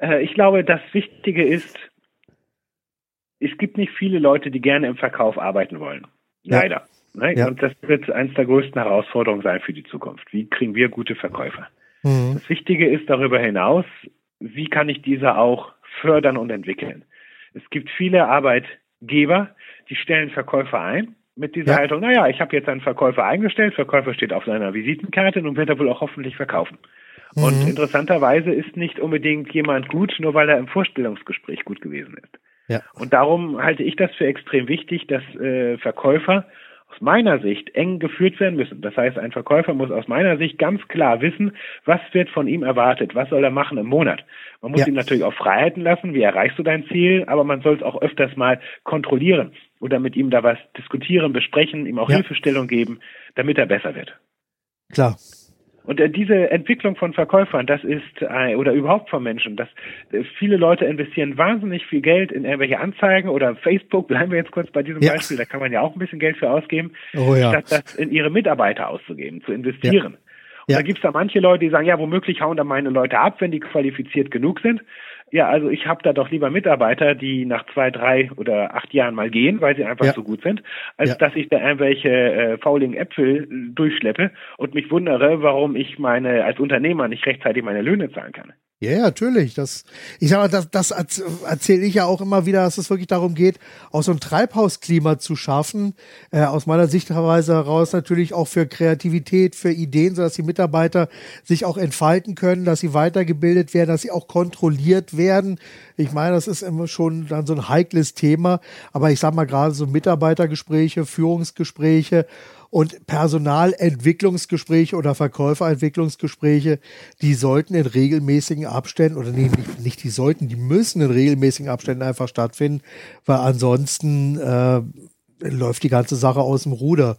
äh, ich glaube, das Wichtige ist, es gibt nicht viele Leute, die gerne im Verkauf arbeiten wollen. Leider. Ja. Ne? Ja. Und das wird eines der größten Herausforderungen sein für die Zukunft. Wie kriegen wir gute Verkäufer? Mhm. Das Wichtige ist darüber hinaus, wie kann ich diese auch fördern und entwickeln? Es gibt viele Arbeitgeber, die stellen Verkäufer ein mit dieser ja. Haltung, naja, ich habe jetzt einen Verkäufer eingestellt, Verkäufer steht auf seiner Visitenkarte und wird er wohl auch hoffentlich verkaufen. Mhm. Und interessanterweise ist nicht unbedingt jemand gut, nur weil er im Vorstellungsgespräch gut gewesen ist. Ja. Und darum halte ich das für extrem wichtig, dass äh, Verkäufer meiner Sicht eng geführt werden müssen. Das heißt, ein Verkäufer muss aus meiner Sicht ganz klar wissen, was wird von ihm erwartet, was soll er machen im Monat. Man muss ja. ihm natürlich auch Freiheiten lassen, wie erreichst du dein Ziel, aber man soll es auch öfters mal kontrollieren oder mit ihm da was diskutieren, besprechen, ihm auch ja. Hilfestellung geben, damit er besser wird. Klar. Und äh, diese Entwicklung von Verkäufern, das ist, äh, oder überhaupt von Menschen, dass äh, viele Leute investieren wahnsinnig viel Geld in irgendwelche Anzeigen oder Facebook, bleiben wir jetzt kurz bei diesem ja. Beispiel, da kann man ja auch ein bisschen Geld für ausgeben, oh, ja. statt das in ihre Mitarbeiter auszugeben, zu investieren. Ja. Und da gibt es da manche Leute, die sagen, ja, womöglich hauen da meine Leute ab, wenn die qualifiziert genug sind. Ja, also ich habe da doch lieber Mitarbeiter, die nach zwei, drei oder acht Jahren mal gehen, weil sie einfach ja. so gut sind, als ja. dass ich da irgendwelche äh, fauligen Äpfel durchschleppe und mich wundere, warum ich meine als Unternehmer nicht rechtzeitig meine Löhne zahlen kann. Ja, ja, natürlich. Das, ich sag mal, das, das erzähle ich ja auch immer wieder, dass es wirklich darum geht, auch so ein Treibhausklima zu schaffen. Äh, aus meiner Sichtweise heraus natürlich auch für Kreativität, für Ideen, sodass die Mitarbeiter sich auch entfalten können, dass sie weitergebildet werden, dass sie auch kontrolliert werden. Ich meine, das ist immer schon dann so ein heikles Thema. Aber ich sag mal gerade so Mitarbeitergespräche, Führungsgespräche und Personalentwicklungsgespräche oder Verkäuferentwicklungsgespräche, die sollten in regelmäßigen Abständen, oder nee, nicht, nicht die sollten, die müssen in regelmäßigen Abständen einfach stattfinden, weil ansonsten äh, läuft die ganze Sache aus dem Ruder.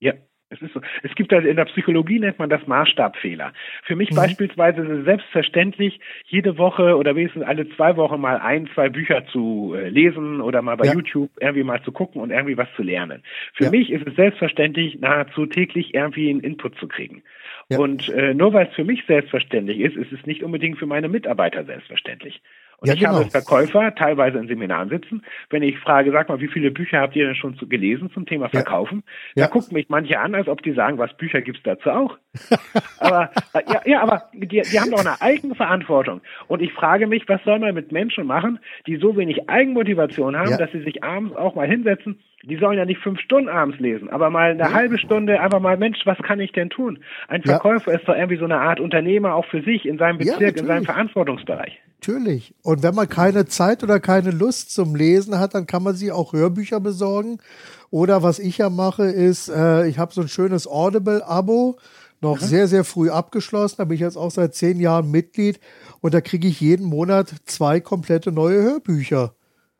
Ja, es ist so. Es gibt also in der Psychologie nennt man das Maßstabfehler. Für mich mhm. beispielsweise ist es selbstverständlich, jede Woche oder wenigstens alle zwei Wochen mal ein, zwei Bücher zu äh, lesen oder mal bei ja. YouTube irgendwie mal zu gucken und irgendwie was zu lernen. Für ja. mich ist es selbstverständlich, nahezu täglich irgendwie einen Input zu kriegen. Ja. Und äh, nur weil es für mich selbstverständlich ist, ist es nicht unbedingt für meine Mitarbeiter selbstverständlich. Und ja, ich genau. habe Verkäufer teilweise in Seminaren sitzen. Wenn ich frage, sag mal, wie viele Bücher habt ihr denn schon zu, gelesen zum Thema Verkaufen? Ja. Da ja. gucken mich manche an, als ob die sagen, was Bücher gibt's dazu auch. aber äh, ja, ja, aber die, die haben doch eine Eigenverantwortung. Und ich frage mich, was soll man mit Menschen machen, die so wenig Eigenmotivation haben, dass sie sich abends auch mal hinsetzen die sollen ja nicht fünf Stunden abends lesen, aber mal eine ja. halbe Stunde einfach mal, Mensch, was kann ich denn tun? Ein Verkäufer ja. ist doch irgendwie so eine Art Unternehmer auch für sich in seinem Bezirk, ja, in seinem Verantwortungsbereich. Natürlich. Und wenn man keine Zeit oder keine Lust zum Lesen hat, dann kann man sich auch Hörbücher besorgen Oder was ich ja mache, ist, äh, ich habe so ein schönes Audible-Abo, noch mhm. sehr, sehr früh abgeschlossen. Da bin ich jetzt auch seit zehn Jahren Mitglied und da kriege ich jeden Monat zwei komplette neue Hörbücher.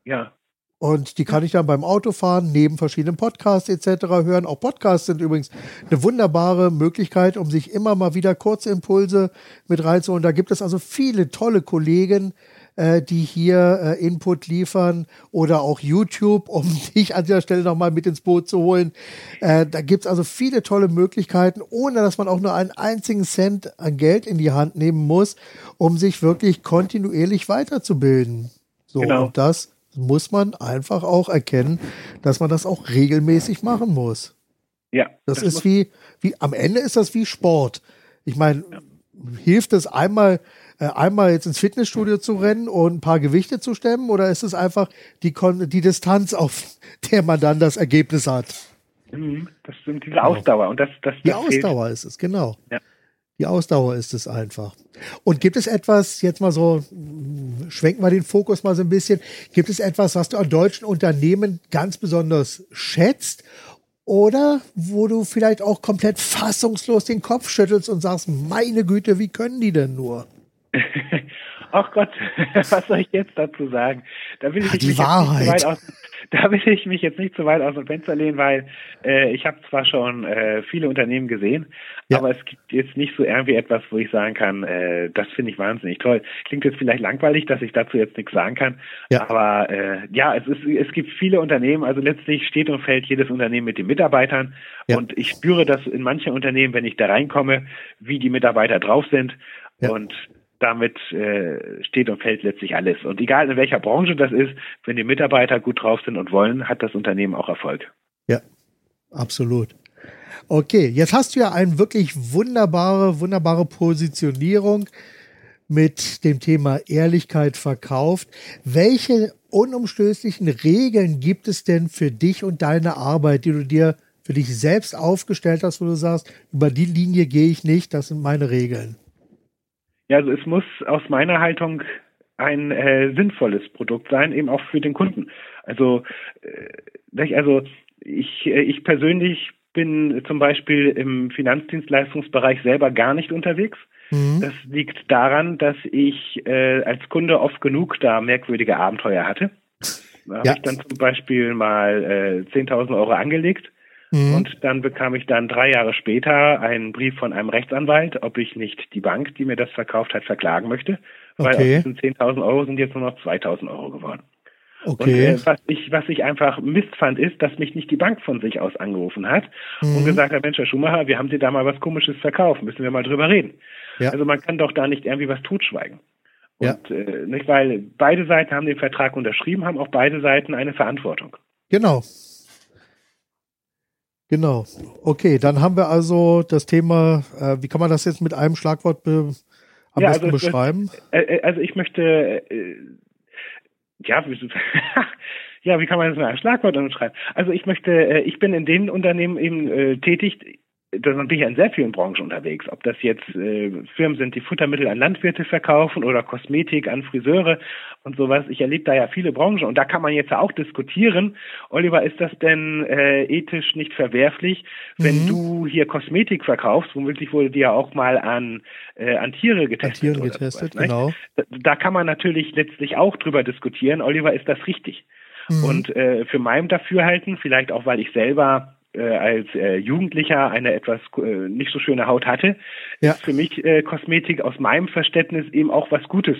Ja. Und die kann ich dann beim Autofahren neben verschiedenen Podcasts etc. hören. Auch Podcasts sind übrigens eine wunderbare Möglichkeit, um sich immer mal wieder kurze Impulse mit reinzuholen. Da gibt es also viele tolle Kollegen, äh, die hier äh, Input liefern oder auch YouTube, um dich an dieser Stelle nochmal mit ins Boot zu holen. Äh, da gibt es also viele tolle Möglichkeiten, ohne dass man auch nur einen einzigen Cent an Geld in die Hand nehmen muss, um sich wirklich kontinuierlich weiterzubilden. So, genau. und das muss man einfach auch erkennen, dass man das auch regelmäßig machen muss. Ja. Das, das ist wie, wie, am Ende ist das wie Sport. Ich meine, ja. hilft es einmal, äh, einmal jetzt ins Fitnessstudio zu rennen und ein paar Gewichte zu stemmen oder ist es einfach die, Kon die Distanz, auf der man dann das Ergebnis hat? Mhm, das stimmt, diese Ausdauer. Und das, das, das die Ausdauer fehlt. ist es, genau. Ja. Die Ausdauer ist es einfach. Und gibt es etwas, jetzt mal so, schwenken wir den Fokus mal so ein bisschen, gibt es etwas, was du an deutschen Unternehmen ganz besonders schätzt? Oder wo du vielleicht auch komplett fassungslos den Kopf schüttelst und sagst, meine Güte, wie können die denn nur? Ach Gott, was soll ich jetzt dazu sagen? Da will ich ja, die Wahrheit. Aus, da will ich mich jetzt nicht zu weit aus dem Fenster lehnen, weil äh, ich habe zwar schon äh, viele Unternehmen gesehen, ja. aber es gibt jetzt nicht so irgendwie etwas, wo ich sagen kann, äh, das finde ich wahnsinnig toll. Klingt jetzt vielleicht langweilig, dass ich dazu jetzt nichts sagen kann, ja. aber äh, ja, es ist es gibt viele Unternehmen, also letztlich steht und fällt jedes Unternehmen mit den Mitarbeitern ja. und ich spüre das in manchen Unternehmen, wenn ich da reinkomme, wie die Mitarbeiter drauf sind und damit äh, steht und fällt letztlich alles. Und egal in welcher Branche das ist, wenn die Mitarbeiter gut drauf sind und wollen, hat das Unternehmen auch Erfolg. Ja, absolut. Okay, jetzt hast du ja eine wirklich wunderbare, wunderbare Positionierung mit dem Thema Ehrlichkeit verkauft. Welche unumstößlichen Regeln gibt es denn für dich und deine Arbeit, die du dir für dich selbst aufgestellt hast, wo du sagst, über die Linie gehe ich nicht, das sind meine Regeln? Ja, also es muss aus meiner Haltung ein äh, sinnvolles Produkt sein, eben auch für den Kunden. Also, äh, also ich, äh, ich persönlich bin zum Beispiel im Finanzdienstleistungsbereich selber gar nicht unterwegs. Mhm. Das liegt daran, dass ich äh, als Kunde oft genug da merkwürdige Abenteuer hatte. Da ja. habe ich dann zum Beispiel mal äh, 10.000 Euro angelegt Mhm. Und dann bekam ich dann drei Jahre später einen Brief von einem Rechtsanwalt, ob ich nicht die Bank, die mir das verkauft hat, verklagen möchte. Weil okay. aus diesen 10.000 Euro sind jetzt nur noch 2.000 Euro geworden. Okay. Und äh, was ich was ich einfach Mist fand, ist, dass mich nicht die Bank von sich aus angerufen hat mhm. und gesagt hat, Mensch, Herr Schumacher, wir haben Sie da mal was Komisches verkauft, müssen wir mal drüber reden. Ja. Also man kann doch da nicht irgendwie was totschweigen. Und ja. äh, nicht, weil beide Seiten haben den Vertrag unterschrieben, haben auch beide Seiten eine Verantwortung. Genau. Genau. Okay, dann haben wir also das Thema, äh, wie kann man das jetzt mit einem Schlagwort be am ja, besten also, beschreiben? Äh, äh, also ich möchte, äh, ja, ja, wie kann man das mit einem Schlagwort beschreiben? Also ich möchte, äh, ich bin in den Unternehmen eben äh, tätig, dann bin ich in sehr vielen Branchen unterwegs. Ob das jetzt äh, Firmen sind, die Futtermittel an Landwirte verkaufen oder Kosmetik an Friseure und sowas. Ich erlebe da ja viele Branchen und da kann man jetzt auch diskutieren. Oliver, ist das denn äh, ethisch nicht verwerflich, wenn mhm. du hier Kosmetik verkaufst? Womöglich wurde die ja auch mal an, äh, an Tiere getestet. An Tieren getestet, sowas, genau. Da, da, kann man natürlich letztlich auch drüber diskutieren. Oliver, ist das richtig? Mhm. Und äh, für meinem Dafürhalten, vielleicht auch, weil ich selber äh, als äh, Jugendlicher eine etwas äh, nicht so schöne Haut hatte, ja. ist für mich äh, Kosmetik aus meinem Verständnis eben auch was Gutes.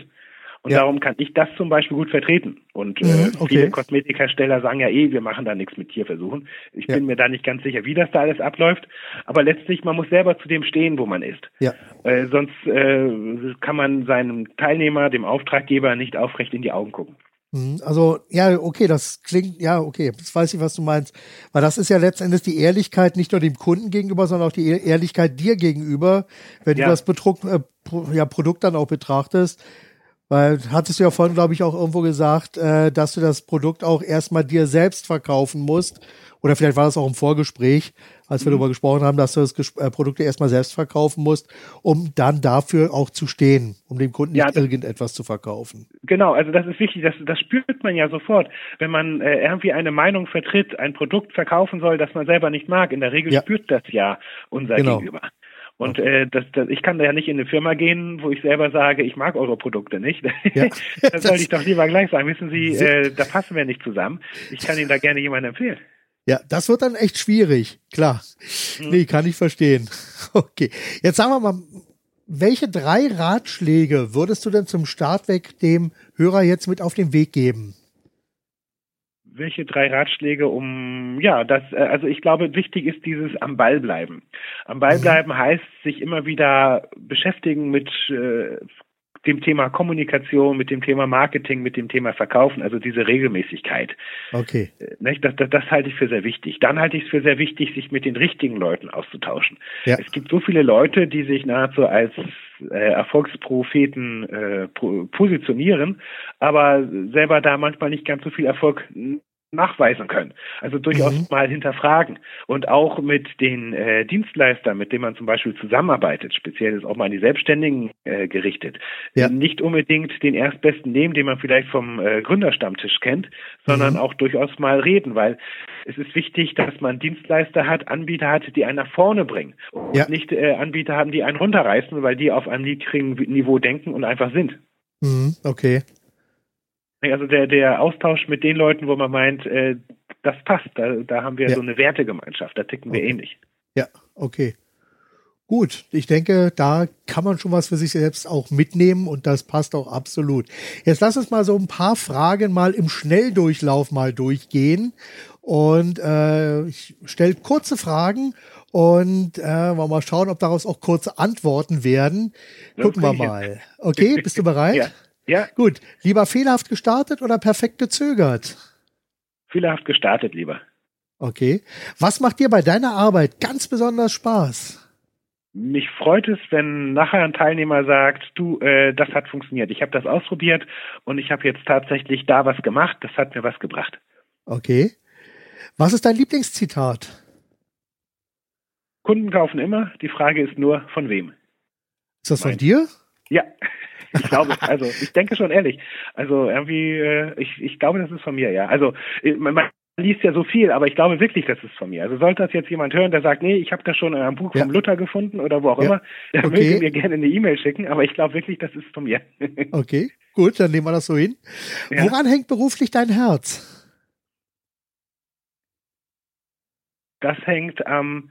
Und ja. darum kann ich das zum Beispiel gut vertreten. Und äh, mhm, okay. viele Kosmetikhersteller sagen ja eh, wir machen da nichts mit Tierversuchen. Ich ja. bin mir da nicht ganz sicher, wie das da alles abläuft. Aber letztlich, man muss selber zu dem stehen, wo man ist. Ja. Äh, sonst äh, kann man seinem Teilnehmer, dem Auftraggeber nicht aufrecht in die Augen gucken. Mhm. Also, ja, okay, das klingt, ja, okay, jetzt weiß ich, was du meinst. Weil das ist ja letztendlich die Ehrlichkeit nicht nur dem Kunden gegenüber, sondern auch die Ehrlichkeit dir gegenüber, wenn ja. du das Bedruck, äh, ja, Produkt dann auch betrachtest. Weil hattest du ja vorhin, glaube ich, auch irgendwo gesagt, äh, dass du das Produkt auch erstmal dir selbst verkaufen musst. Oder vielleicht war das auch im Vorgespräch, als wir mhm. darüber gesprochen haben, dass du das Ges äh, Produkt erstmal selbst verkaufen musst, um dann dafür auch zu stehen, um dem Kunden ja, nicht irgendetwas zu verkaufen. Genau, also das ist wichtig, das, das spürt man ja sofort. Wenn man äh, irgendwie eine Meinung vertritt, ein Produkt verkaufen soll, das man selber nicht mag, in der Regel ja. spürt das ja unser genau. Gegenüber. Und äh, das, das, ich kann da ja nicht in eine Firma gehen, wo ich selber sage, ich mag eure Produkte nicht. Ja, das sollte ich doch lieber gleich sagen. Wissen Sie, äh, da passen wir nicht zusammen. Ich kann Ihnen da gerne jemanden empfehlen. Ja, das wird dann echt schwierig, klar. Hm. Nee, kann ich verstehen. Okay. Jetzt sagen wir mal, welche drei Ratschläge würdest du denn zum Start weg dem Hörer jetzt mit auf den Weg geben? Welche drei Ratschläge, um ja, das äh, also ich glaube, wichtig ist dieses am Ball bleiben. Am Ball mhm. bleiben heißt sich immer wieder beschäftigen mit äh, dem Thema Kommunikation, mit dem Thema Marketing, mit dem Thema Verkaufen, also diese Regelmäßigkeit. Okay. Äh, das, das, das halte ich für sehr wichtig. Dann halte ich es für sehr wichtig, sich mit den richtigen Leuten auszutauschen. Ja. Es gibt so viele Leute, die sich nahezu als äh, Erfolgspropheten äh, positionieren, aber selber da manchmal nicht ganz so viel Erfolg nachweisen können. Also durchaus mhm. mal hinterfragen und auch mit den äh, Dienstleistern, mit denen man zum Beispiel zusammenarbeitet, speziell ist auch mal an die Selbstständigen äh, gerichtet, ja. nicht unbedingt den erstbesten nehmen, den man vielleicht vom äh, Gründerstammtisch kennt, sondern mhm. auch durchaus mal reden, weil es ist wichtig, dass man Dienstleister hat, Anbieter hat, die einen nach vorne bringen und ja. nicht äh, Anbieter haben, die einen runterreißen, weil die auf einem niedrigen Niveau denken und einfach sind. Mhm. Okay. Also der, der Austausch mit den Leuten, wo man meint, äh, das passt, da, da haben wir ja. so eine Wertegemeinschaft, da ticken wir okay. ähnlich. Ja, okay. Gut, ich denke, da kann man schon was für sich selbst auch mitnehmen und das passt auch absolut. Jetzt lass uns mal so ein paar Fragen mal im Schnelldurchlauf mal durchgehen und äh, ich stelle kurze Fragen und äh, wollen mal schauen, ob daraus auch kurze Antworten werden. Gucken wir mal. Okay, bist du bereit? ja. Ja. Gut. Lieber fehlerhaft gestartet oder perfekt gezögert? Fehlerhaft gestartet lieber. Okay. Was macht dir bei deiner Arbeit ganz besonders Spaß? Mich freut es, wenn nachher ein Teilnehmer sagt, du, äh, das hat funktioniert. Ich habe das ausprobiert und ich habe jetzt tatsächlich da was gemacht. Das hat mir was gebracht. Okay. Was ist dein Lieblingszitat? Kunden kaufen immer. Die Frage ist nur, von wem? Ist das von mein. dir? Ja. Ich glaube, also ich denke schon ehrlich. Also irgendwie, äh, ich, ich glaube, das ist von mir, ja. Also äh, man, man liest ja so viel, aber ich glaube wirklich, das ist von mir. Also sollte das jetzt jemand hören, der sagt, nee, ich habe das schon in einem Buch ja. vom Luther gefunden oder wo auch ja. immer, der okay. möge mir gerne eine E-Mail schicken, aber ich glaube wirklich, das ist von mir. okay, gut, dann nehmen wir das so hin. Ja. Woran hängt beruflich dein Herz? Das hängt am ähm,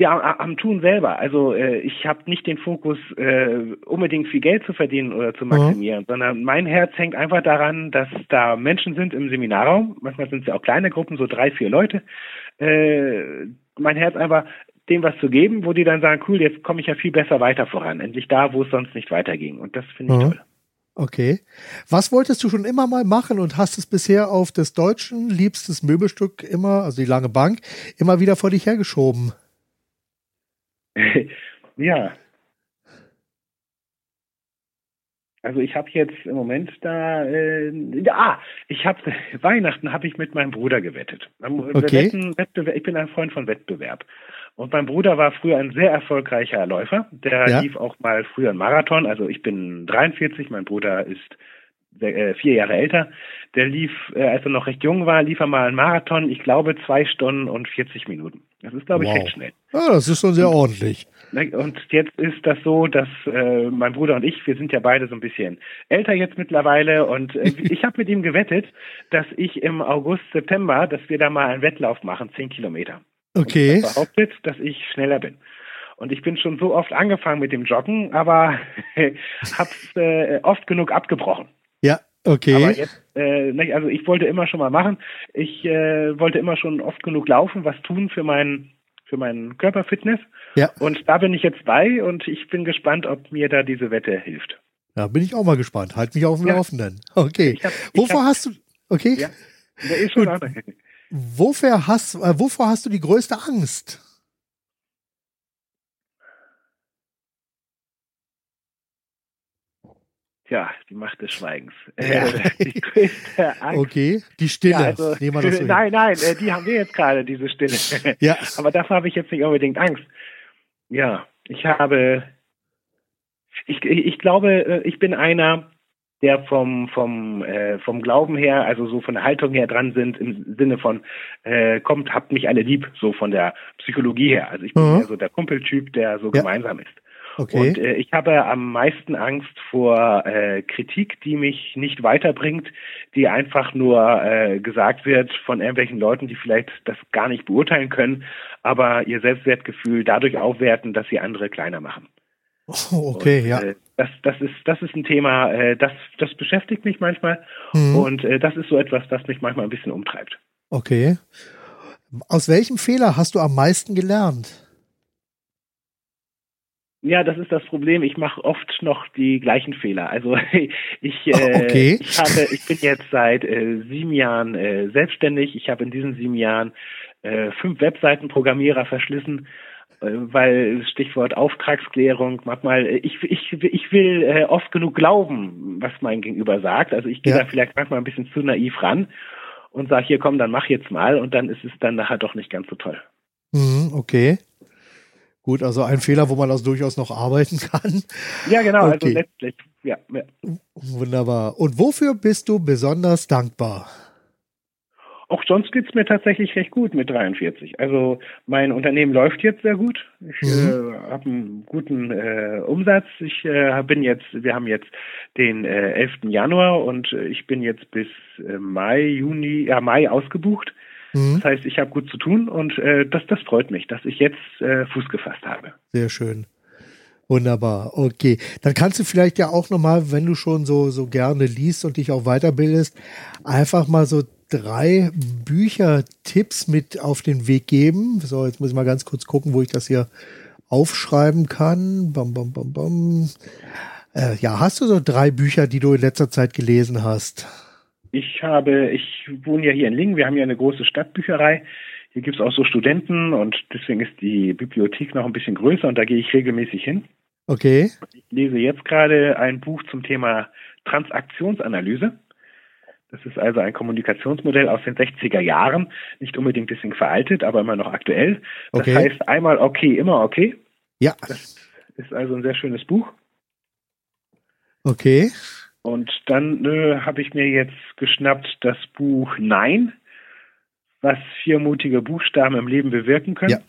ja, am Tun selber. Also äh, ich habe nicht den Fokus, äh, unbedingt viel Geld zu verdienen oder zu maximieren, mhm. sondern mein Herz hängt einfach daran, dass da Menschen sind im Seminarraum. Manchmal sind es ja auch kleine Gruppen, so drei, vier Leute. Äh, mein Herz einfach, dem was zu geben, wo die dann sagen, cool, jetzt komme ich ja viel besser weiter voran. Endlich da, wo es sonst nicht weiterging. Und das finde ich mhm. toll. Okay. Was wolltest du schon immer mal machen und hast es bisher auf des Deutschen liebstes Möbelstück immer, also die lange Bank, immer wieder vor dich hergeschoben? ja. Also ich habe jetzt im Moment da, äh, ja, ah, ich habe Weihnachten habe ich mit meinem Bruder gewettet. Okay. Ich bin ein Freund von Wettbewerb. Und mein Bruder war früher ein sehr erfolgreicher Läufer. Der ja. lief auch mal früher einen Marathon. Also ich bin 43, mein Bruder ist vier Jahre älter. Der lief, äh, als er noch recht jung war, lief er mal einen Marathon. Ich glaube zwei Stunden und 40 Minuten. Das ist, glaube ich, wow. recht schnell. Ja, das ist schon sehr und, ordentlich. Ne, und jetzt ist das so, dass äh, mein Bruder und ich, wir sind ja beide so ein bisschen älter jetzt mittlerweile und äh, ich habe mit ihm gewettet, dass ich im August, September, dass wir da mal einen Wettlauf machen, zehn Kilometer. Okay. Und behauptet, dass ich schneller bin. Und ich bin schon so oft angefangen mit dem Joggen, aber hab's äh, oft genug abgebrochen. Ja, okay. Aber jetzt, äh, also ich wollte immer schon mal machen. Ich äh, wollte immer schon oft genug laufen, was tun für meinen für meinen Körperfitness. Ja. Und da bin ich jetzt bei und ich bin gespannt, ob mir da diese Wette hilft. Ja, bin ich auch mal gespannt. Halt mich auf dem ja. Laufenden. Okay. Hab, wovor hab, hast du, okay? Ja, der ist schon Gut. Wofür hast, äh, wovor hast du die größte Angst? Ja, die Macht des Schweigens. Ja. die größte Angst. Okay, die Stille. Ja, also, so nein, nein, äh, die haben wir jetzt gerade, diese Stille. Ja. Aber davor habe ich jetzt nicht unbedingt Angst. Ja, ich habe, ich, ich glaube, äh, ich bin einer, der vom vom äh, vom Glauben her, also so von der Haltung her dran sind im Sinne von äh, kommt, habt mich alle lieb, so von der Psychologie her. Also ich bin mhm. ja so der Kumpeltyp, der so ja. gemeinsam ist. Okay. Und äh, ich habe am meisten Angst vor äh, Kritik, die mich nicht weiterbringt, die einfach nur äh, gesagt wird von irgendwelchen Leuten, die vielleicht das gar nicht beurteilen können, aber ihr Selbstwertgefühl dadurch aufwerten, dass sie andere kleiner machen. Oh, okay, und, ja. Äh, das, das ist, das ist ein Thema, äh, das, das beschäftigt mich manchmal mhm. und äh, das ist so etwas, das mich manchmal ein bisschen umtreibt. Okay. Aus welchem Fehler hast du am meisten gelernt? Ja, das ist das Problem. Ich mache oft noch die gleichen Fehler. Also ich, äh, okay. ich habe, ich bin jetzt seit äh, sieben Jahren äh, selbstständig. Ich habe in diesen sieben Jahren äh, fünf Webseitenprogrammierer verschlissen, äh, weil Stichwort Auftragsklärung. Manchmal, äh, ich, ich, ich will äh, oft genug glauben, was mein Gegenüber sagt. Also ich gehe ja. da vielleicht manchmal ein bisschen zu naiv ran und sage, hier komm, dann mach jetzt mal und dann ist es dann nachher doch nicht ganz so toll. Mhm, okay. Gut, also ein Fehler, wo man also durchaus noch arbeiten kann. Ja, genau, also okay. also letztlich, ja, ja. Wunderbar. Und wofür bist du besonders dankbar? Auch sonst geht's mir tatsächlich recht gut mit 43. Also mein Unternehmen läuft jetzt sehr gut. Ich mhm. äh, habe einen guten äh, Umsatz. Ich äh, bin jetzt, wir haben jetzt den äh, 11. Januar und äh, ich bin jetzt bis äh, Mai, Juni, ja Mai ausgebucht. Mhm. Das heißt, ich habe gut zu tun und äh, das, das freut mich, dass ich jetzt äh, Fuß gefasst habe. Sehr schön. Wunderbar. Okay. Dann kannst du vielleicht ja auch nochmal, wenn du schon so, so gerne liest und dich auch weiterbildest, einfach mal so drei Büchertipps mit auf den Weg geben. So, jetzt muss ich mal ganz kurz gucken, wo ich das hier aufschreiben kann. Bam, bam, bam, bam. Äh, ja, hast du so drei Bücher, die du in letzter Zeit gelesen hast? Ich habe, ich wohne ja hier in Lingen, wir haben ja eine große Stadtbücherei. Hier gibt es auch so Studenten und deswegen ist die Bibliothek noch ein bisschen größer und da gehe ich regelmäßig hin. Okay. Ich lese jetzt gerade ein Buch zum Thema Transaktionsanalyse. Das ist also ein Kommunikationsmodell aus den 60er Jahren, nicht unbedingt bisschen veraltet, aber immer noch aktuell. Das okay. heißt einmal okay, immer okay. Ja. Das ist also ein sehr schönes Buch. Okay. Und dann äh, habe ich mir jetzt geschnappt das Buch Nein, was vier mutige Buchstaben im Leben bewirken können. Ja.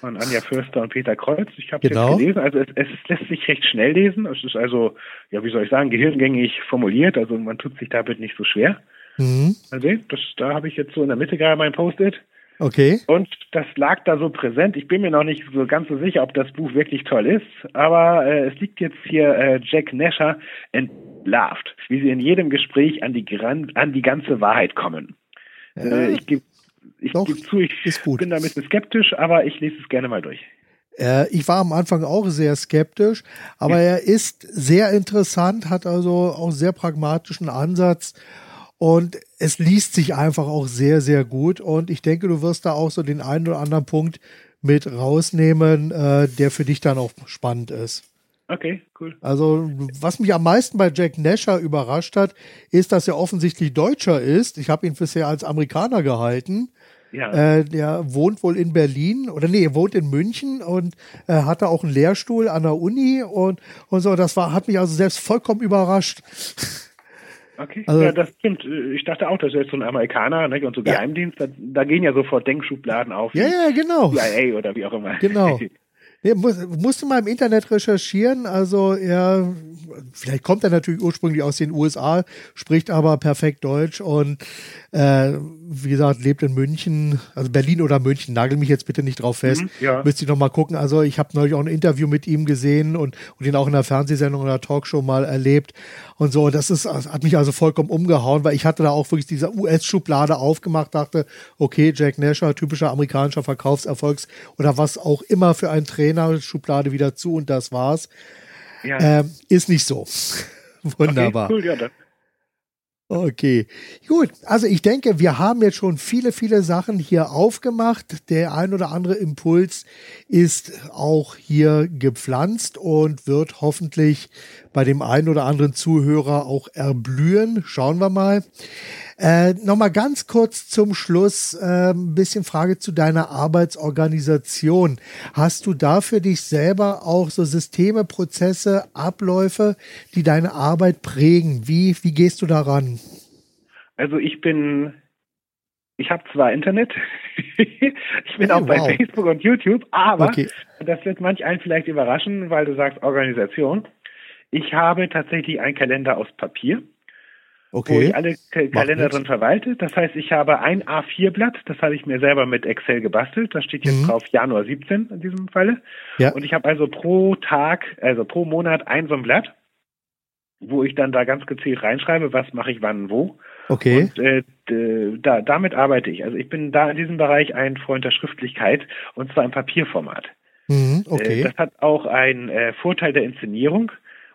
Von Anja Förster und Peter Kreuz. Ich habe genau. jetzt gelesen. Also es, es lässt sich recht schnell lesen. Es ist also, ja, wie soll ich sagen, gehirngängig formuliert. Also man tut sich damit nicht so schwer. Mhm. Also das, da habe ich jetzt so in der Mitte gerade mein Post-it. Okay. Und das lag da so präsent. Ich bin mir noch nicht so ganz so sicher, ob das Buch wirklich toll ist, aber äh, es liegt jetzt hier äh, Jack Nasher entlarvt, wie sie in jedem Gespräch an die, an die ganze Wahrheit kommen. Äh, ich gebe geb zu, ich bin da ein bisschen skeptisch, aber ich lese es gerne mal durch. Äh, ich war am Anfang auch sehr skeptisch, aber ja. er ist sehr interessant, hat also auch sehr pragmatischen Ansatz und es liest sich einfach auch sehr, sehr gut. Und ich denke, du wirst da auch so den einen oder anderen Punkt mit rausnehmen, äh, der für dich dann auch spannend ist. Okay, cool. Also, was mich am meisten bei Jack Nasher überrascht hat, ist, dass er offensichtlich Deutscher ist. Ich habe ihn bisher als Amerikaner gehalten. Ja. Äh, der wohnt wohl in Berlin oder nee, er wohnt in München und äh, hatte auch einen Lehrstuhl an der Uni und, und so. Das war, hat mich also selbst vollkommen überrascht. Okay, also, ja, das stimmt. Ich dachte auch, das ist jetzt so ein Amerikaner ne? und so ja. Geheimdienst, da, da, gehen ja sofort Denkschubladen auf. Ja, ja, genau. CIA oder wie auch immer. Genau. Nee, muss, musste mal im Internet recherchieren. Also er, vielleicht kommt er natürlich ursprünglich aus den USA, spricht aber perfekt Deutsch und äh, wie gesagt, lebt in München, also Berlin oder München, nagel mich jetzt bitte nicht drauf fest. Mhm, ja. Müsste ich noch mal gucken. Also ich habe neulich auch ein Interview mit ihm gesehen und, und ihn auch in der Fernsehsendung oder Talkshow mal erlebt und so. Das ist, das hat mich also vollkommen umgehauen, weil ich hatte da auch wirklich diese US-Schublade aufgemacht, dachte, okay, Jack Nasher, typischer amerikanischer Verkaufserfolgs oder was auch immer für ein Trainer, Schublade wieder zu und das war's. Ja. Ähm, ist nicht so. Wunderbar. Okay, cool, ja, dann. Okay, gut. Also ich denke, wir haben jetzt schon viele, viele Sachen hier aufgemacht. Der ein oder andere Impuls ist auch hier gepflanzt und wird hoffentlich bei dem einen oder anderen Zuhörer auch erblühen. Schauen wir mal. Äh, Nochmal ganz kurz zum Schluss äh, ein bisschen Frage zu deiner Arbeitsorganisation. Hast du da für dich selber auch so Systeme, Prozesse, Abläufe, die deine Arbeit prägen? Wie, wie gehst du daran? Also ich bin, ich habe zwar Internet, ich bin hey, auch wow. bei Facebook und YouTube, aber okay. das wird manch einen vielleicht überraschen, weil du sagst Organisation. Ich habe tatsächlich einen Kalender aus Papier okay. wo ich alle K Kalender drin verwalte. Das heißt, ich habe ein A4-Blatt, das habe ich mir selber mit Excel gebastelt. Da steht jetzt mhm. drauf Januar 17 in diesem Falle. Ja. Und ich habe also pro Tag, also pro Monat ein so ein Blatt, wo ich dann da ganz gezielt reinschreibe, was mache ich wann wo. Okay. Und äh, da, damit arbeite ich. Also ich bin da in diesem Bereich ein Freund der Schriftlichkeit und zwar im Papierformat. Mhm, okay. Äh, das hat auch einen äh, Vorteil der Inszenierung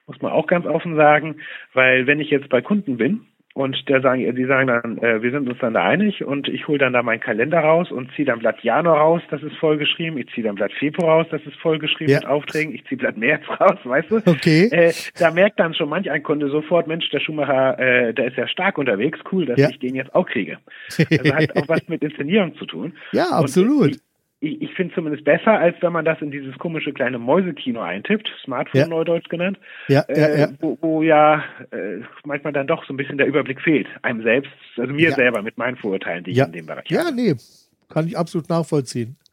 muss man auch ganz offen sagen, weil wenn ich jetzt bei Kunden bin und der sagen, die sagen dann, äh, wir sind uns dann da einig und ich hole dann da meinen Kalender raus und ziehe dann Blatt Januar raus, das ist vollgeschrieben, ich ziehe dann Blatt Februar raus, das ist vollgeschrieben ja. mit Aufträgen, ich ziehe Blatt März raus, weißt du? Okay. Äh, da merkt dann schon manch ein Kunde sofort, Mensch, der Schuhmacher, äh, der ist ja stark unterwegs, cool, dass ja. ich den jetzt auch kriege. Also hat auch was mit Inszenierung zu tun. Ja, absolut. Und ich, ich finde zumindest besser, als wenn man das in dieses komische kleine Mäusekino eintippt, Smartphone ja. neudeutsch genannt, ja, äh, ja, Wo, wo, ja äh, manchmal dann doch so ein bisschen der Überblick fehlt, einem selbst, also mir selber mit meinen Vorurteilen, die ich in dem Bereich ja, habe. Ja, nee, kann ich absolut nachvollziehen.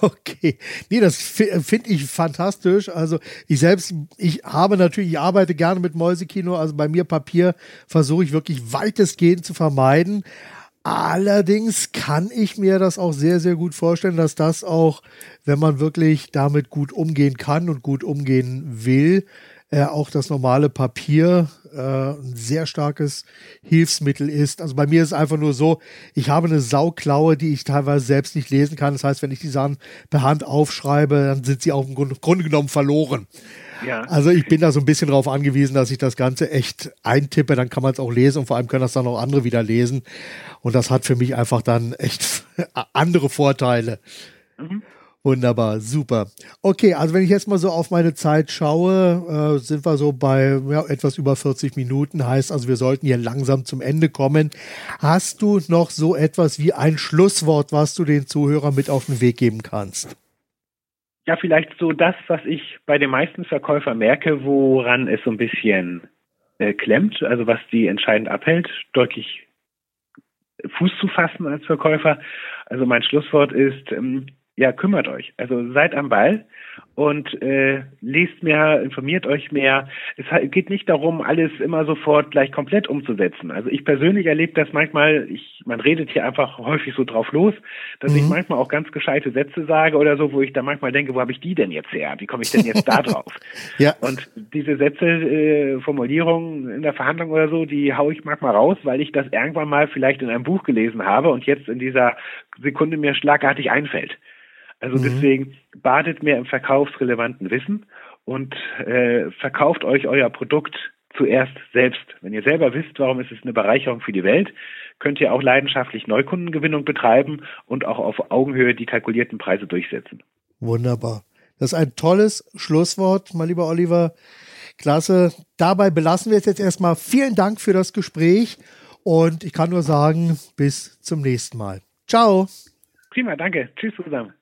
Okay, nee, das finde ich fantastisch. Also ich selbst, ich habe natürlich, ich arbeite gerne mit Mäusekino, also bei mir Papier versuche ich wirklich weitestgehend zu vermeiden. Allerdings kann ich mir das auch sehr, sehr gut vorstellen, dass das auch, wenn man wirklich damit gut umgehen kann und gut umgehen will, äh, auch das normale Papier äh, ein sehr starkes Hilfsmittel ist. Also bei mir ist es einfach nur so, ich habe eine Sauklaue, die ich teilweise selbst nicht lesen kann. Das heißt, wenn ich die Sachen per Hand aufschreibe, dann sind sie auch im Grunde genommen verloren. Ja. Also ich bin da so ein bisschen darauf angewiesen, dass ich das Ganze echt eintippe, dann kann man es auch lesen und vor allem können das dann auch andere wieder lesen. Und das hat für mich einfach dann echt andere Vorteile. Mhm. Wunderbar, super. Okay, also wenn ich jetzt mal so auf meine Zeit schaue, äh, sind wir so bei ja, etwas über 40 Minuten. Heißt also, wir sollten hier langsam zum Ende kommen. Hast du noch so etwas wie ein Schlusswort, was du den Zuhörern mit auf den Weg geben kannst? ja, vielleicht so das, was ich bei den meisten Verkäufern merke, woran es so ein bisschen äh, klemmt, also was die entscheidend abhält, deutlich Fuß zu fassen als Verkäufer. Also mein Schlusswort ist, ähm, ja, kümmert euch. Also seid am Ball und äh, lest mehr, informiert euch mehr. Es geht nicht darum, alles immer sofort gleich komplett umzusetzen. Also ich persönlich erlebe das manchmal, ich, man redet hier einfach häufig so drauf los, dass mhm. ich manchmal auch ganz gescheite Sätze sage oder so, wo ich dann manchmal denke, wo habe ich die denn jetzt her? Wie komme ich denn jetzt da drauf? ja. Und diese Sätze, äh, Formulierungen in der Verhandlung oder so, die haue ich manchmal raus, weil ich das irgendwann mal vielleicht in einem Buch gelesen habe und jetzt in dieser Sekunde mir schlagartig einfällt. Also mhm. deswegen badet mehr im verkaufsrelevanten Wissen und äh, verkauft euch euer Produkt zuerst selbst. Wenn ihr selber wisst, warum ist es eine Bereicherung für die Welt, könnt ihr auch leidenschaftlich Neukundengewinnung betreiben und auch auf Augenhöhe die kalkulierten Preise durchsetzen. Wunderbar. Das ist ein tolles Schlusswort, mein lieber Oliver. Klasse. Dabei belassen wir es jetzt erstmal. Vielen Dank für das Gespräch und ich kann nur sagen, bis zum nächsten Mal. Ciao. Prima, danke. Tschüss zusammen.